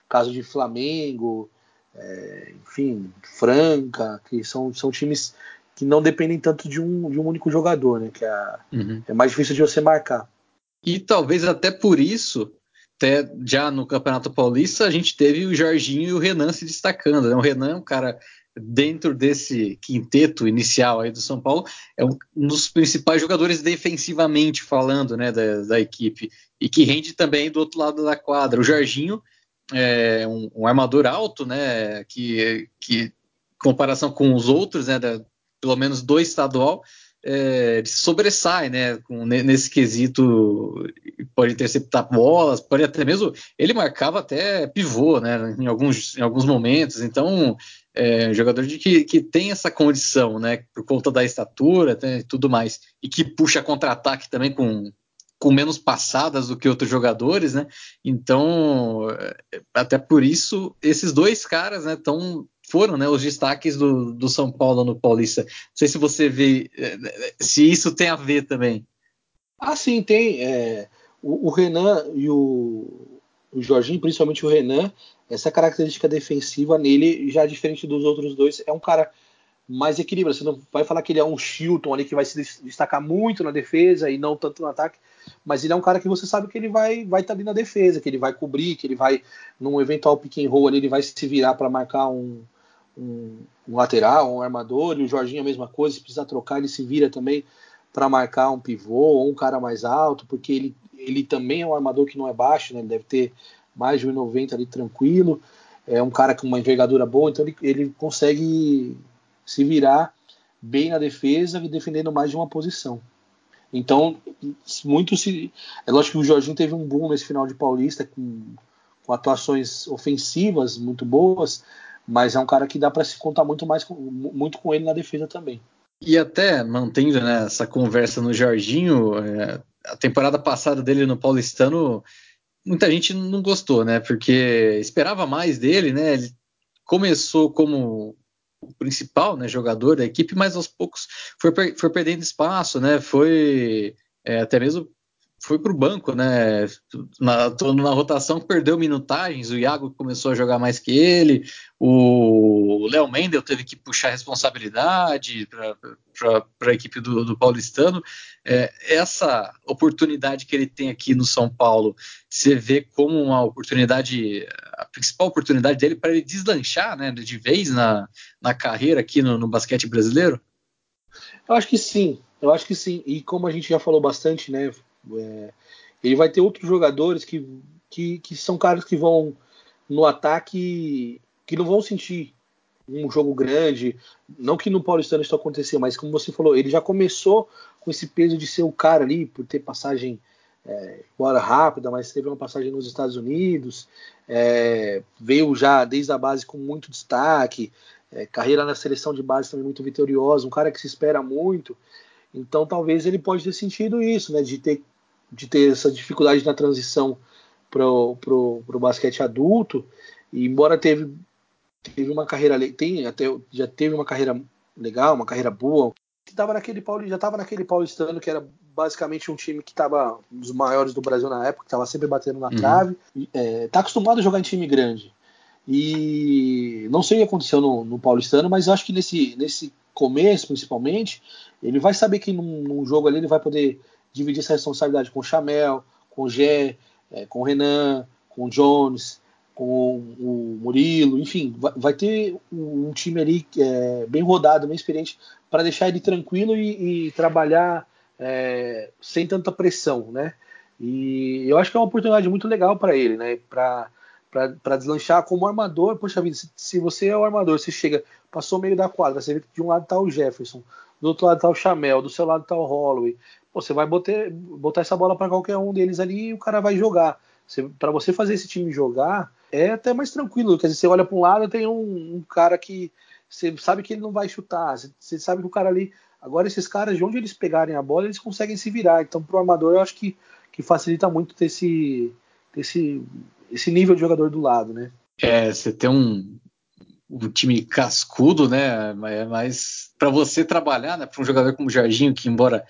Caso de Flamengo, é, enfim, Franca, que são, são times que não dependem tanto de um, de um único jogador, né? Que é, uhum. é mais difícil de você marcar. E talvez até por isso até já no Campeonato Paulista a gente teve o Jorginho e o Renan se destacando. Né? O Renan, um cara dentro desse quinteto inicial aí do São Paulo, é um, dos principais jogadores defensivamente falando, né, da, da, equipe e que rende também do outro lado da quadra. O Jorginho é um, um armador alto, né, que, que comparação com os outros, né, da, pelo menos do estadual, é, sobressai, né? Com, nesse quesito, pode interceptar bolas, pode até mesmo. Ele marcava até pivô, né? Em alguns, em alguns momentos. Então, é jogador de que, que tem essa condição, né? Por conta da estatura e tudo mais. E que puxa contra-ataque também com, com menos passadas do que outros jogadores, né? Então, é, até por isso, esses dois caras, né, estão foram né, os destaques do, do São Paulo no Paulista. Não sei se você vê eh, se isso tem a ver também. Ah, sim, tem. É, o, o, Renan e o, o Jorginho, principalmente o Renan, essa característica defensiva nele, já diferente dos outros dois, é um cara mais equilibrado. Você não vai falar que ele é um Chilton ali que vai se destacar muito na defesa e não tanto no ataque, mas ele é um cara que você sabe que ele vai vai estar tá ali na defesa, que ele vai cobrir, que ele vai num eventual pick and roll ali, ele vai se virar para marcar um, um, um, lateral, um armador, e o Jorginho a mesma coisa, se precisar trocar, ele se vira também para marcar um pivô ou um cara mais alto, porque ele, ele também é um armador que não é baixo, né? ele deve ter mais de 1,90 ali tranquilo, é um cara com uma envergadura boa, então ele, ele consegue se virar bem na defesa e defendendo mais de uma posição. Então, muito se. É lógico que o Jorginho teve um boom nesse final de Paulista, com, com atuações ofensivas muito boas, mas é um cara que dá para se contar muito mais com, muito com ele na defesa também. E até mantendo né, essa conversa no Jorginho, é, a temporada passada dele no Paulistano, muita gente não gostou, né? Porque esperava mais dele, né? Ele começou como o principal né, jogador da equipe, mas aos poucos foi, foi perdendo espaço, né? Foi é, até mesmo foi para o banco, né? Na, na rotação perdeu minutagens, o Iago começou a jogar mais que ele, o Léo Mendel teve que puxar responsabilidade para a equipe do, do Paulistano. É, essa oportunidade que ele tem aqui no São Paulo, você vê como uma oportunidade, a principal oportunidade dele para ele deslanchar né, de vez na, na carreira aqui no, no basquete brasileiro? Eu acho que sim, eu acho que sim. E como a gente já falou bastante, né? É, ele vai ter outros jogadores que, que, que são caras que vão no ataque que não vão sentir um jogo grande. Não que no Paulistano isso aconteça, mas como você falou, ele já começou com esse peso de ser o cara ali, por ter passagem é, rápida, mas teve uma passagem nos Estados Unidos, é, veio já desde a base com muito destaque, é, carreira na seleção de base também muito vitoriosa, um cara que se espera muito. Então talvez ele pode ter sentido isso, né, de ter, de ter essa dificuldade na transição para o basquete adulto. E embora teve, teve uma carreira tem até já teve uma carreira legal, uma carreira boa, que tava naquele já estava naquele paulistano que era basicamente um time que estava um dos maiores do Brasil na época, que estava sempre batendo na uhum. trave. É, tá acostumado a jogar em time grande. E não sei o que aconteceu no, no Paulistano, mas acho que nesse, nesse começo, principalmente, ele vai saber que num, num, jogo ali ele vai poder dividir essa responsabilidade com o Chamel, com o Gé, é, com o Renan, com o Jones, com o Murilo, enfim, vai, vai ter um, um, time ali é, bem rodado, bem experiente, para deixar ele tranquilo e, e trabalhar é, sem tanta pressão, né? E eu acho que é uma oportunidade muito legal para ele, né? Para para deslanchar como armador. Poxa vida, se, se, você é o armador, você chega, passou meio da quadra, você vê que de um lado tá o Jefferson, do outro lado tá o Chamel, do seu lado tá o Holloway. Você vai botar, botar essa bola para qualquer um deles ali e o cara vai jogar. Para você fazer esse time jogar, é até mais tranquilo. Quer dizer, você olha para um lado tem um, um, cara que você sabe que ele não vai chutar, você, você sabe que o cara ali. Agora, esses caras, de onde eles pegarem a bola, eles conseguem se virar. Então, pro armador, eu acho que, que facilita muito ter esse, ter esse esse nível de jogador do lado, né? É, você tem um, um time cascudo, né? Mas para você trabalhar, né, para um jogador como o Jardim, que embora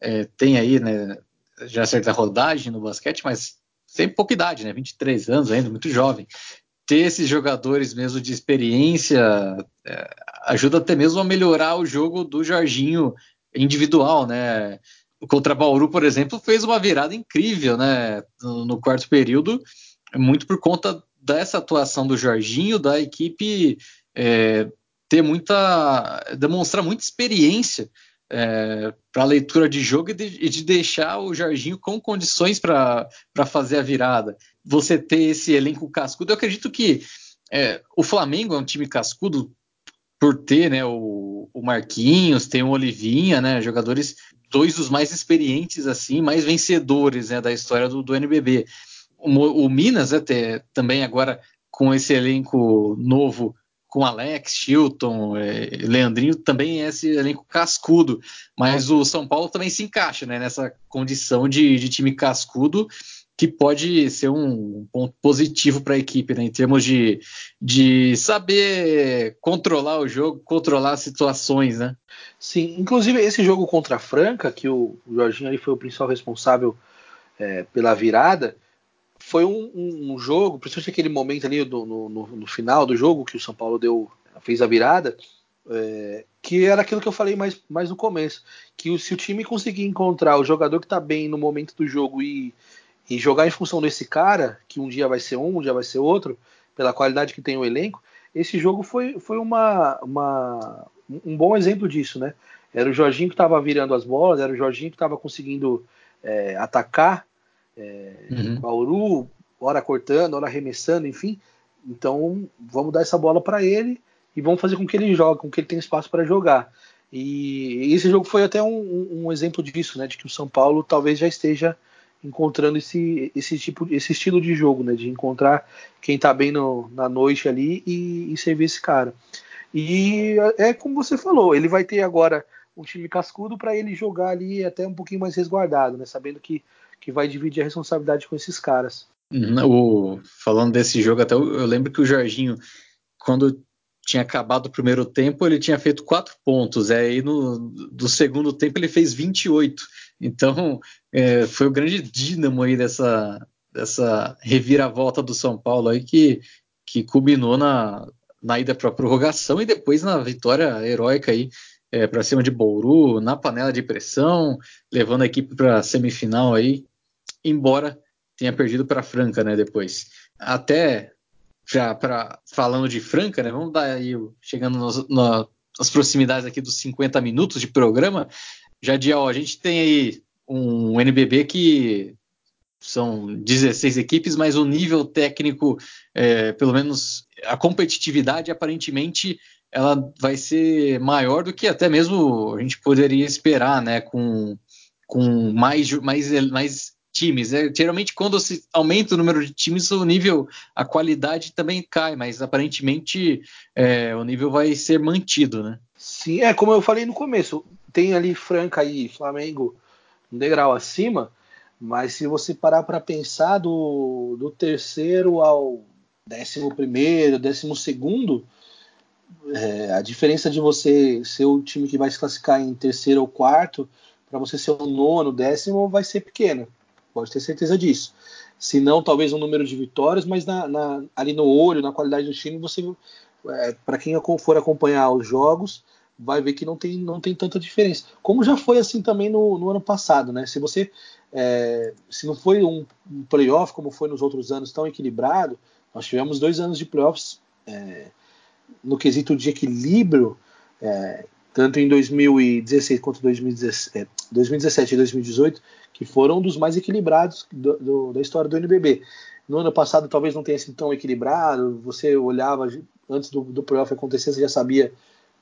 é, tenha aí, né, já certa rodagem no basquete, mas tem pouca idade, né? 23 anos ainda, muito jovem. Ter esses jogadores mesmo de experiência é, ajuda até mesmo a melhorar o jogo do Jorginho individual, né? Contra Bauru, por exemplo, fez uma virada incrível, né? No, no quarto período muito por conta dessa atuação do Jorginho, da equipe é, ter muita. demonstrar muita experiência é, para leitura de jogo e de, de, deixar o Jorginho com condições para fazer a virada. Você ter esse elenco cascudo, eu acredito que é, o Flamengo é um time cascudo por ter né, o, o Marquinhos, tem o Olivinha, né, jogadores, dois dos mais experientes, assim, mais vencedores né, da história do, do NBB o, o Minas até também agora com esse elenco novo com Alex, Chilton, é, Leandrinho, também é esse elenco cascudo, mas o São Paulo também se encaixa né, nessa condição de, de, time cascudo que pode ser um ponto positivo para a equipe, né, em termos de, de saber controlar o jogo, controlar as situações, né? Sim, inclusive esse jogo contra a Franca, que o, o Jorginho ali foi o principal responsável é, pela virada, foi um, um, um, jogo, principalmente aquele momento ali do, no, no, no, final do jogo que o São Paulo deu, fez a virada, é, que era aquilo que eu falei mais, mais no começo, que se o time conseguir encontrar o jogador que está bem no momento do jogo e, e jogar em função desse cara, que um dia vai ser um, um dia vai ser outro, pela qualidade que tem o elenco, esse jogo foi, foi uma, uma, um bom exemplo disso, né? Era o Jorginho que estava virando as bolas, era o Jorginho que estava conseguindo é, atacar é, uhum. Bauru, hora cortando, hora arremessando, enfim. Então vamos dar essa bola para ele e vamos fazer com que ele jogue, com que ele tenha espaço para jogar. E esse jogo foi até um, um, exemplo disso, né? De que o São Paulo talvez já esteja encontrando esse, esse tipo, esse estilo de jogo, né? De encontrar quem está bem no, na noite ali e, e servir esse cara. E é como você falou, ele vai ter agora um time cascudo para ele jogar ali até um pouquinho mais resguardado, né? Sabendo que que vai dividir a responsabilidade com esses caras. O, falando desse jogo, até eu, eu lembro que o Jorginho, quando tinha acabado o primeiro tempo, ele tinha feito quatro pontos. É, aí no do segundo tempo ele fez 28. Então é, foi o grande dínamo aí dessa, dessa reviravolta do São Paulo aí que, que culminou na, na ida para a prorrogação e depois na vitória heróica aí é, para cima de Bouru, na panela de pressão, levando a equipe para a semifinal aí, embora tenha perdido para Franca, né, depois. Até já para falando de Franca, né? Vamos dar aí chegando nos, no, nas proximidades aqui dos 50 minutos de programa. Já de ó, a gente tem aí um NBB que são 16 equipes, mas o nível técnico, é, pelo menos a competitividade, aparentemente, ela vai ser maior do que até mesmo a gente poderia esperar, né? Com, com mais, mais, mais times. Né? Geralmente, quando se aumenta o número de times, o nível, a qualidade também cai, mas aparentemente é, o nível vai ser mantido, né? Sim, é como eu falei no começo, tem ali Franca e Flamengo um degrau acima, mas se você parar para pensar do, do terceiro ao décimo primeiro, décimo segundo, é, a diferença de você ser o time que vai se classificar em terceiro ou quarto para você ser o nono, décimo, vai ser pequena. Pode ter certeza disso. Se não, talvez um número de vitórias, mas na, na, ali no olho, na qualidade do time, você, é, para quem for acompanhar os jogos, vai ver que não tem, não tem tanta diferença. Como já foi assim também no, no ano passado, né? Se você é, se não foi um, um, playoff como foi nos outros anos tão equilibrado, nós tivemos dois anos de playoffs é, no quesito de equilíbrio, é, tanto em 2016 quanto 2017, 2017 e 2018, que foram dos mais equilibrados do, do, da história do NBB. No ano passado talvez não tenha sido tão equilibrado, você olhava antes do, do playoff acontecer, você já sabia,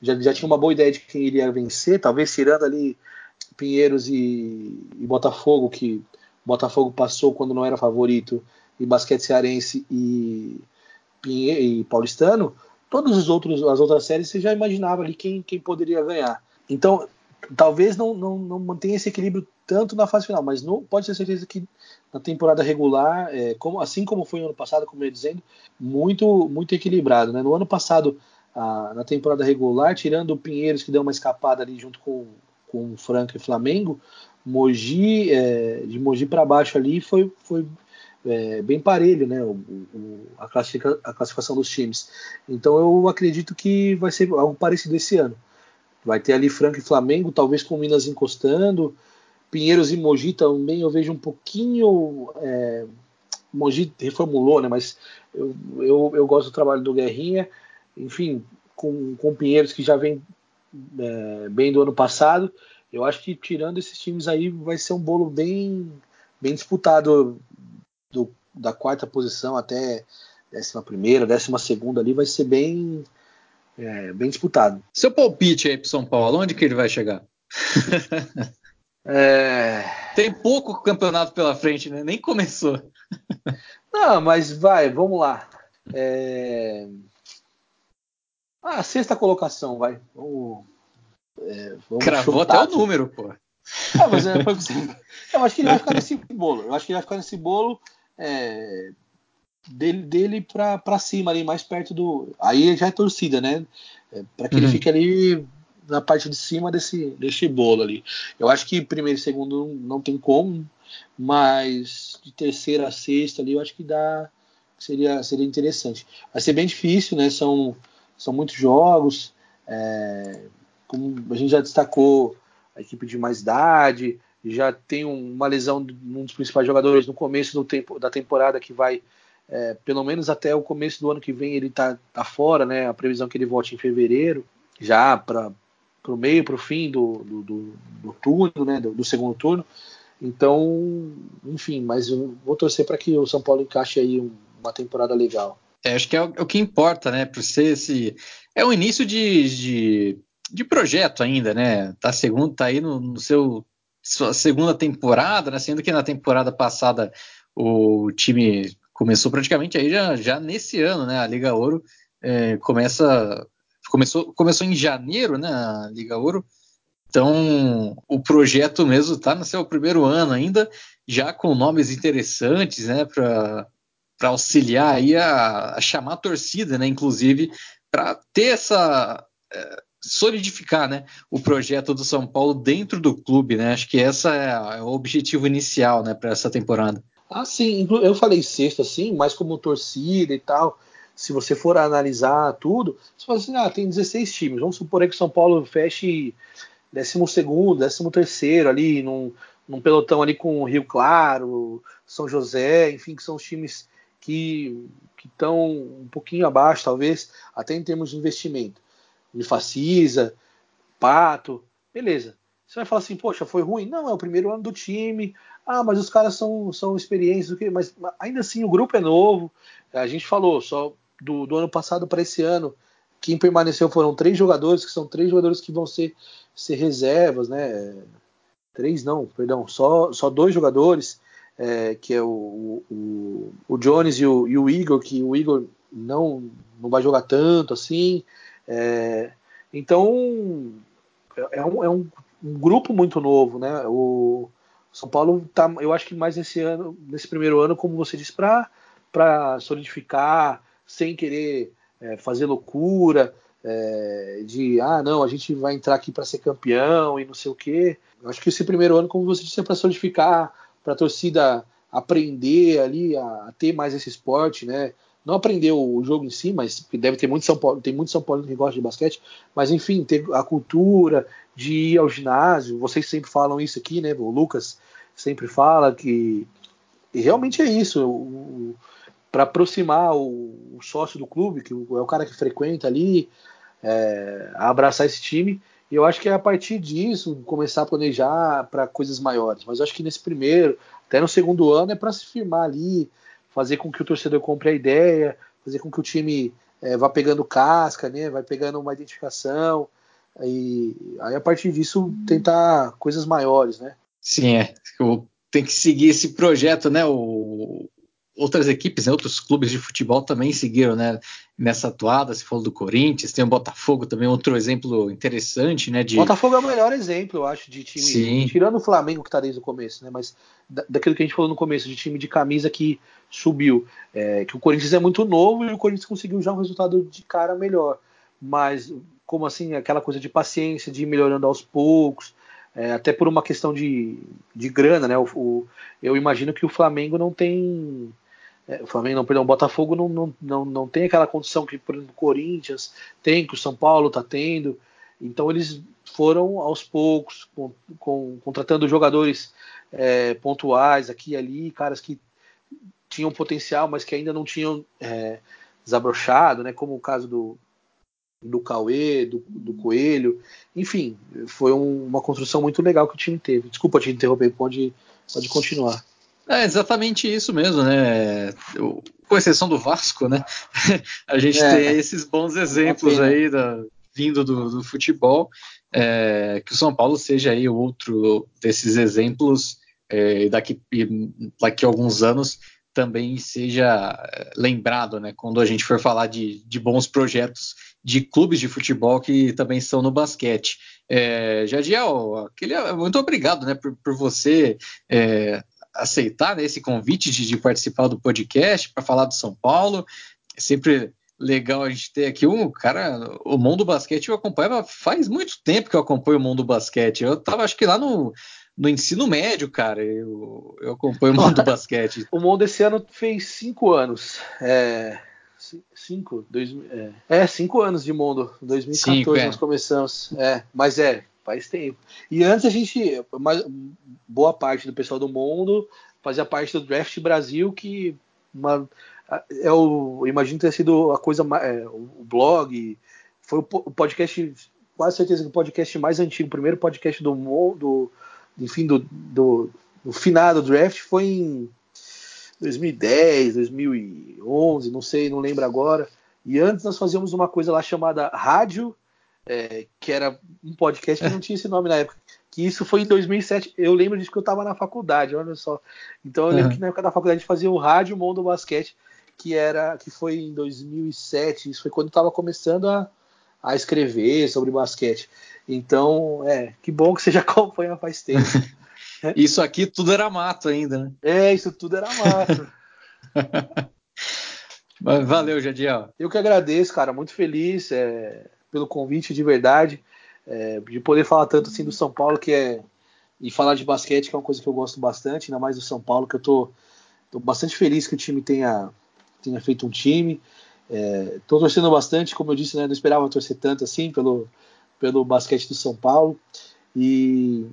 já, já tinha uma boa ideia de quem iria vencer, talvez tirando ali Pinheiros e, e Botafogo, que Botafogo passou quando não era favorito, e Basquete Cearense e, e Paulistano, outros as outras séries você já imaginava ali quem, quem poderia ganhar. Então, talvez não, não, não mantenha esse equilíbrio tanto na fase final, mas não, pode ter certeza que na temporada regular, é, como, assim como foi no ano passado, como eu ia dizendo, muito, muito equilibrado. Né? No ano passado, a, na temporada regular, tirando o Pinheiros que deu uma escapada ali junto com, com o Franca e Flamengo, Mogi, é, de Mogi para baixo ali foi, foi é, bem parelho, né? O, o, a, classifica, a classificação dos times. Então eu acredito que vai ser algo parecido esse ano. Vai ter ali Franca e Flamengo, talvez com Minas encostando. Pinheiros e Mogi também eu vejo um pouquinho. É, Mogi reformulou, né? Mas eu, eu, eu, gosto do trabalho do Guerrinha. Enfim, com, com Pinheiros que já vem é, bem do ano passado. Eu acho que tirando esses times aí vai ser um bolo bem, bem disputado do, da quarta posição até décima primeira, décima segunda ali vai ser bem é, bem disputado. Seu palpite aí para São Paulo, onde que ele vai chegar? é... Tem pouco campeonato pela frente, né? Nem começou. Não, mas vai, vamos lá. É... Ah, sexta colocação, vai. Vamos, é, vamos Cravou até o número, pô. É, mas é. Eu acho que ele vai ficar nesse bolo. Eu acho que ele vai ficar nesse bolo é, dele, dele para cima ali, mais perto do. Aí já é torcida, né? É, para que uhum. ele fique ali na parte de cima desse, desse bolo ali. Eu acho que primeiro e segundo não tem como, mas de terceira a sexta ali eu acho que dá. Seria, seria interessante. Vai ser bem difícil, né? São, são muitos jogos. É, como a gente já destacou, a equipe de mais idade, já tem uma lesão de um dos principais jogadores no começo do tempo, da temporada que vai é, pelo menos até o começo do ano que vem ele tá, tá fora, né? A previsão é que ele volte em fevereiro, já para o meio, para o fim do, do, do, do, turno, né? Do, do, segundo turno. Então, enfim, mas vou torcer para que o São Paulo encaixe aí uma temporada legal. É, acho que é o, é o, que importa, né? Para ser esse é o início de, de, de, projeto ainda, né? Tá segundo, tá aí no, no seu sua segunda temporada, né? Sendo que na temporada passada o time começou praticamente aí já, já nesse ano, né? A Liga Ouro é, começa começou começou em janeiro, né? A Liga Ouro. Então o projeto mesmo está no seu primeiro ano ainda, já com nomes interessantes, né? Para para auxiliar aí a, a, chamar a torcida, né? Inclusive para ter essa é, solidificar né, o projeto do São Paulo dentro do clube, né? Acho que essa é, é o objetivo inicial né, para essa temporada. Ah, sim, eu falei sexta, assim, mas como torcida e tal. Se você for analisar tudo, você fala assim: ah, tem 16 times. Vamos supor que o São Paulo feche 12, 13 ali, num, num pelotão ali com Rio Claro, São José, enfim, que são os times que estão um pouquinho abaixo, talvez, até em termos de investimento. Unifacisa, Pato, beleza. Você vai falar assim, poxa, foi ruim? Não, é o primeiro ano do time. Ah, mas os caras são, são experientes, mas ainda assim o grupo é novo. A gente falou só do, do ano passado para esse ano. Quem permaneceu foram três jogadores, que são três jogadores que vão ser, ser reservas, né? Três não, perdão, só, só dois jogadores, é, que é o, o, o Jones e o, e o Igor, que o Igor não, não vai jogar tanto assim. É, então é, é, um, é um, um, grupo muito novo, né? O São Paulo tá, eu acho que mais nesse ano, nesse primeiro ano, como você disse, para solidificar, sem querer é, fazer loucura, é, de ah não, a gente vai entrar aqui para ser campeão e não sei o quê. Eu acho que esse primeiro ano, como você disse, é para solidificar, para a torcida aprender ali a, a, ter mais esse esporte, né? Não aprendeu o jogo em si, mas deve ter muito São Paulo, tem muito São Paulo que gosta de basquete, mas enfim, ter a cultura de ir ao ginásio, vocês sempre falam isso aqui, né? O Lucas sempre fala que e realmente é isso, para aproximar o, o, sócio do clube, que é o cara que frequenta ali, é, abraçar esse time. E eu acho que é a partir disso começar a planejar para coisas maiores. Mas eu acho que nesse primeiro, até no segundo ano, é para se firmar ali, fazer com que o torcedor compre a ideia, fazer com que o time é, vá pegando casca, né, vai pegando uma identificação, e aí a partir disso tentar coisas maiores, né? Sim, é. Tem que seguir esse projeto, né? O, outras equipes, né, outros clubes de futebol também seguiram né, nessa atuada. Você falou do Corinthians, tem o Botafogo também, outro exemplo interessante, né? De... Botafogo é o melhor exemplo, eu acho, de time. Sim. Tirando o Flamengo que está desde o começo, né? Mas daquilo que a gente falou no começo, de time de camisa que subiu. É, que o Corinthians é muito novo e o Corinthians conseguiu já um resultado de cara melhor. Mas, como assim, aquela coisa de paciência, de ir melhorando aos poucos. É, até por uma questão de, de grana, né? O, o, eu imagino que o Flamengo não tem o Flamengo, não, perdão, o Botafogo não, não, não, não tem aquela condição que, por exemplo, o Corinthians tem, que o São Paulo está tendo. Então eles foram aos poucos, com, com, contratando jogadores é, pontuais aqui e ali, caras que tinham potencial, mas que ainda não tinham é, desabrochado, né? Como o caso do, do Cauê, do, do Coelho. Enfim, foi um, uma construção muito legal que o time teve. Desculpa te interromper, pode, pode continuar. É exatamente isso mesmo, né? Com exceção do Vasco, né? a gente é, tem esses bons exemplos aí da, vindo do, do futebol. É, que o São Paulo seja aí outro desses exemplos é, daqui, daqui a alguns anos também seja lembrado, né? Quando a gente for falar de, de bons projetos de clubes de futebol que também estão no basquete. É, Jadiel, aquele, muito obrigado né, por, por você é, aceitar né, esse convite de, de, participar do podcast para falar do São Paulo. É sempre legal a gente ter aqui um cara. O mundo do basquete eu acompanhava faz muito tempo que eu acompanho o mundo do basquete. Eu estava acho que lá no, no ensino médio, cara. Eu, eu acompanho o mundo do basquete. o mundo esse ano fez cinco anos. É, cinco, dois, é, é, cinco anos de mundo. 2014 cinco, é. nós começamos. É, mas é, faz tempo. E antes a gente, boa parte do pessoal do mundo fazia parte do Draft Brasil, que uma, é o, imagino ter sido a coisa é, o blog, foi o, o, podcast, quase certeza que o podcast mais antigo, o primeiro podcast do mundo, enfim, do, do, do finado draft foi em 2010, 2011, não sei, não lembro agora. E antes nós fazíamos uma coisa lá chamada Rádio é, que era um podcast que não tinha esse nome na época. Que isso foi em 2007. Eu lembro disso que eu estava na faculdade, olha só. Então eu lembro uhum. que na época da faculdade a gente fazia o Rádio Mundo Basquete, que era que foi em 2007. Isso foi quando eu estava começando a, a escrever sobre basquete. Então, é, que bom que você já acompanha faz tempo. isso aqui tudo era mato ainda, né? É, isso tudo era mato. Valeu, Jadiel. Eu que agradeço, cara. Muito feliz é, pelo convite, de verdade. É, de poder falar tanto assim do São Paulo, que é. E falar de basquete, que é uma coisa que eu gosto bastante, ainda mais do São Paulo, que eu tô, tô bastante feliz que o time tenha, tenha feito um time. Estou é, torcendo bastante, como eu disse, né, não esperava torcer tanto assim pelo, pelo basquete do São Paulo. E,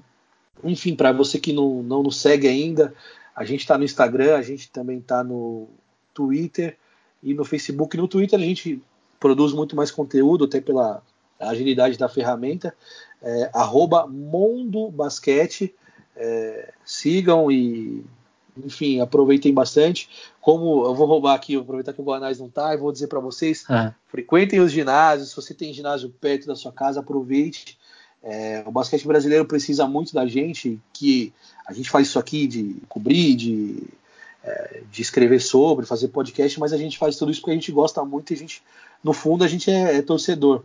enfim, para você que não, não nos segue ainda, a gente está no Instagram, a gente também está no Twitter e no Facebook. No Twitter a gente produz muito mais conteúdo, até pela agilidade da ferramenta. É, Mondo Basquete. É, sigam e, enfim, aproveitem bastante. Como eu vou roubar aqui, vou aproveitar que o Guanais não está, e vou dizer para vocês: ah. frequentem os ginásios. Se você tem ginásio perto da sua casa, aproveite. É, o basquete brasileiro precisa muito da gente, que a gente faz isso aqui de cobrir, de é, de escrever sobre, fazer podcast, mas a gente faz tudo isso porque a gente gosta muito e a gente, no fundo, a gente é, é torcedor.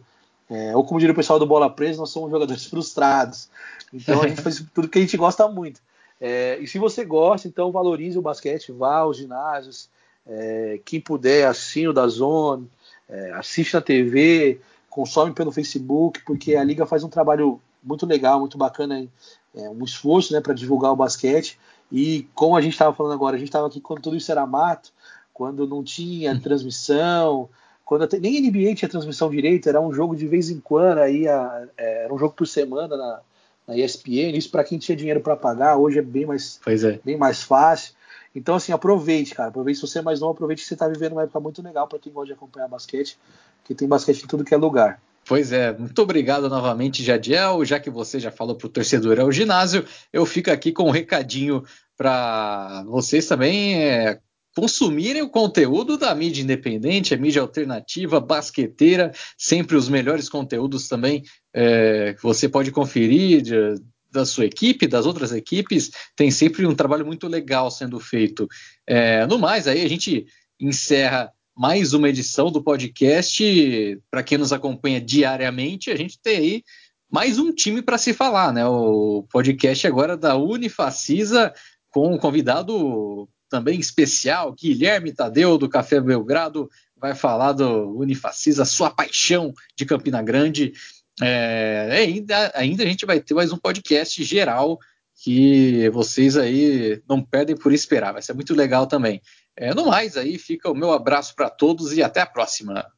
É, ou como diria o pessoal do Bola Presa, nós somos jogadores frustrados. Então a gente faz tudo que a gente gosta muito. É, e se você gosta, então valorize o basquete, vá aos ginásios, é, quem puder, assine o da Zone, assiste na TV, consome pelo Facebook, porque a Liga faz um trabalho muito legal, muito bacana, um esforço né, para divulgar o basquete. E como a gente estava falando agora, a gente estava aqui quando tudo isso era mato, quando não tinha hum. transmissão, quando até, nem NBA tinha transmissão direito, era um jogo de vez em quando, aí a, é, era um jogo por semana na, na ESPN. Isso para quem tinha dinheiro para pagar, hoje é bem mais, é. bem mais fácil. Então, assim, aproveite, cara. Aproveite se você é mais novo, aproveite que você está vivendo uma época muito legal para quem gosta de acompanhar basquete, que tem basquete em tudo que é lugar. Pois é, muito obrigado novamente, Jadiel. Já que você já falou para o torcedor ao ginásio, eu fico aqui com um recadinho para vocês também é, consumirem o conteúdo da mídia independente, a mídia alternativa, basqueteira, sempre os melhores conteúdos também é, que você pode conferir de, da sua equipe, das outras equipes, tem sempre um trabalho muito legal sendo feito. É, no mais, aí a gente encerra mais uma edição do podcast. Para quem nos acompanha diariamente, a gente tem aí mais um time para se falar, né? O podcast agora da Unifacisa com um convidado também especial, Guilherme Tadeu do Café Belgrado, vai falar do Unifacisa, sua paixão de Campina Grande. É, ainda, ainda a gente vai ter mais um podcast geral que vocês aí não perdem por esperar, vai ser muito legal também. É, no mais, aí fica o meu abraço para todos e até a próxima.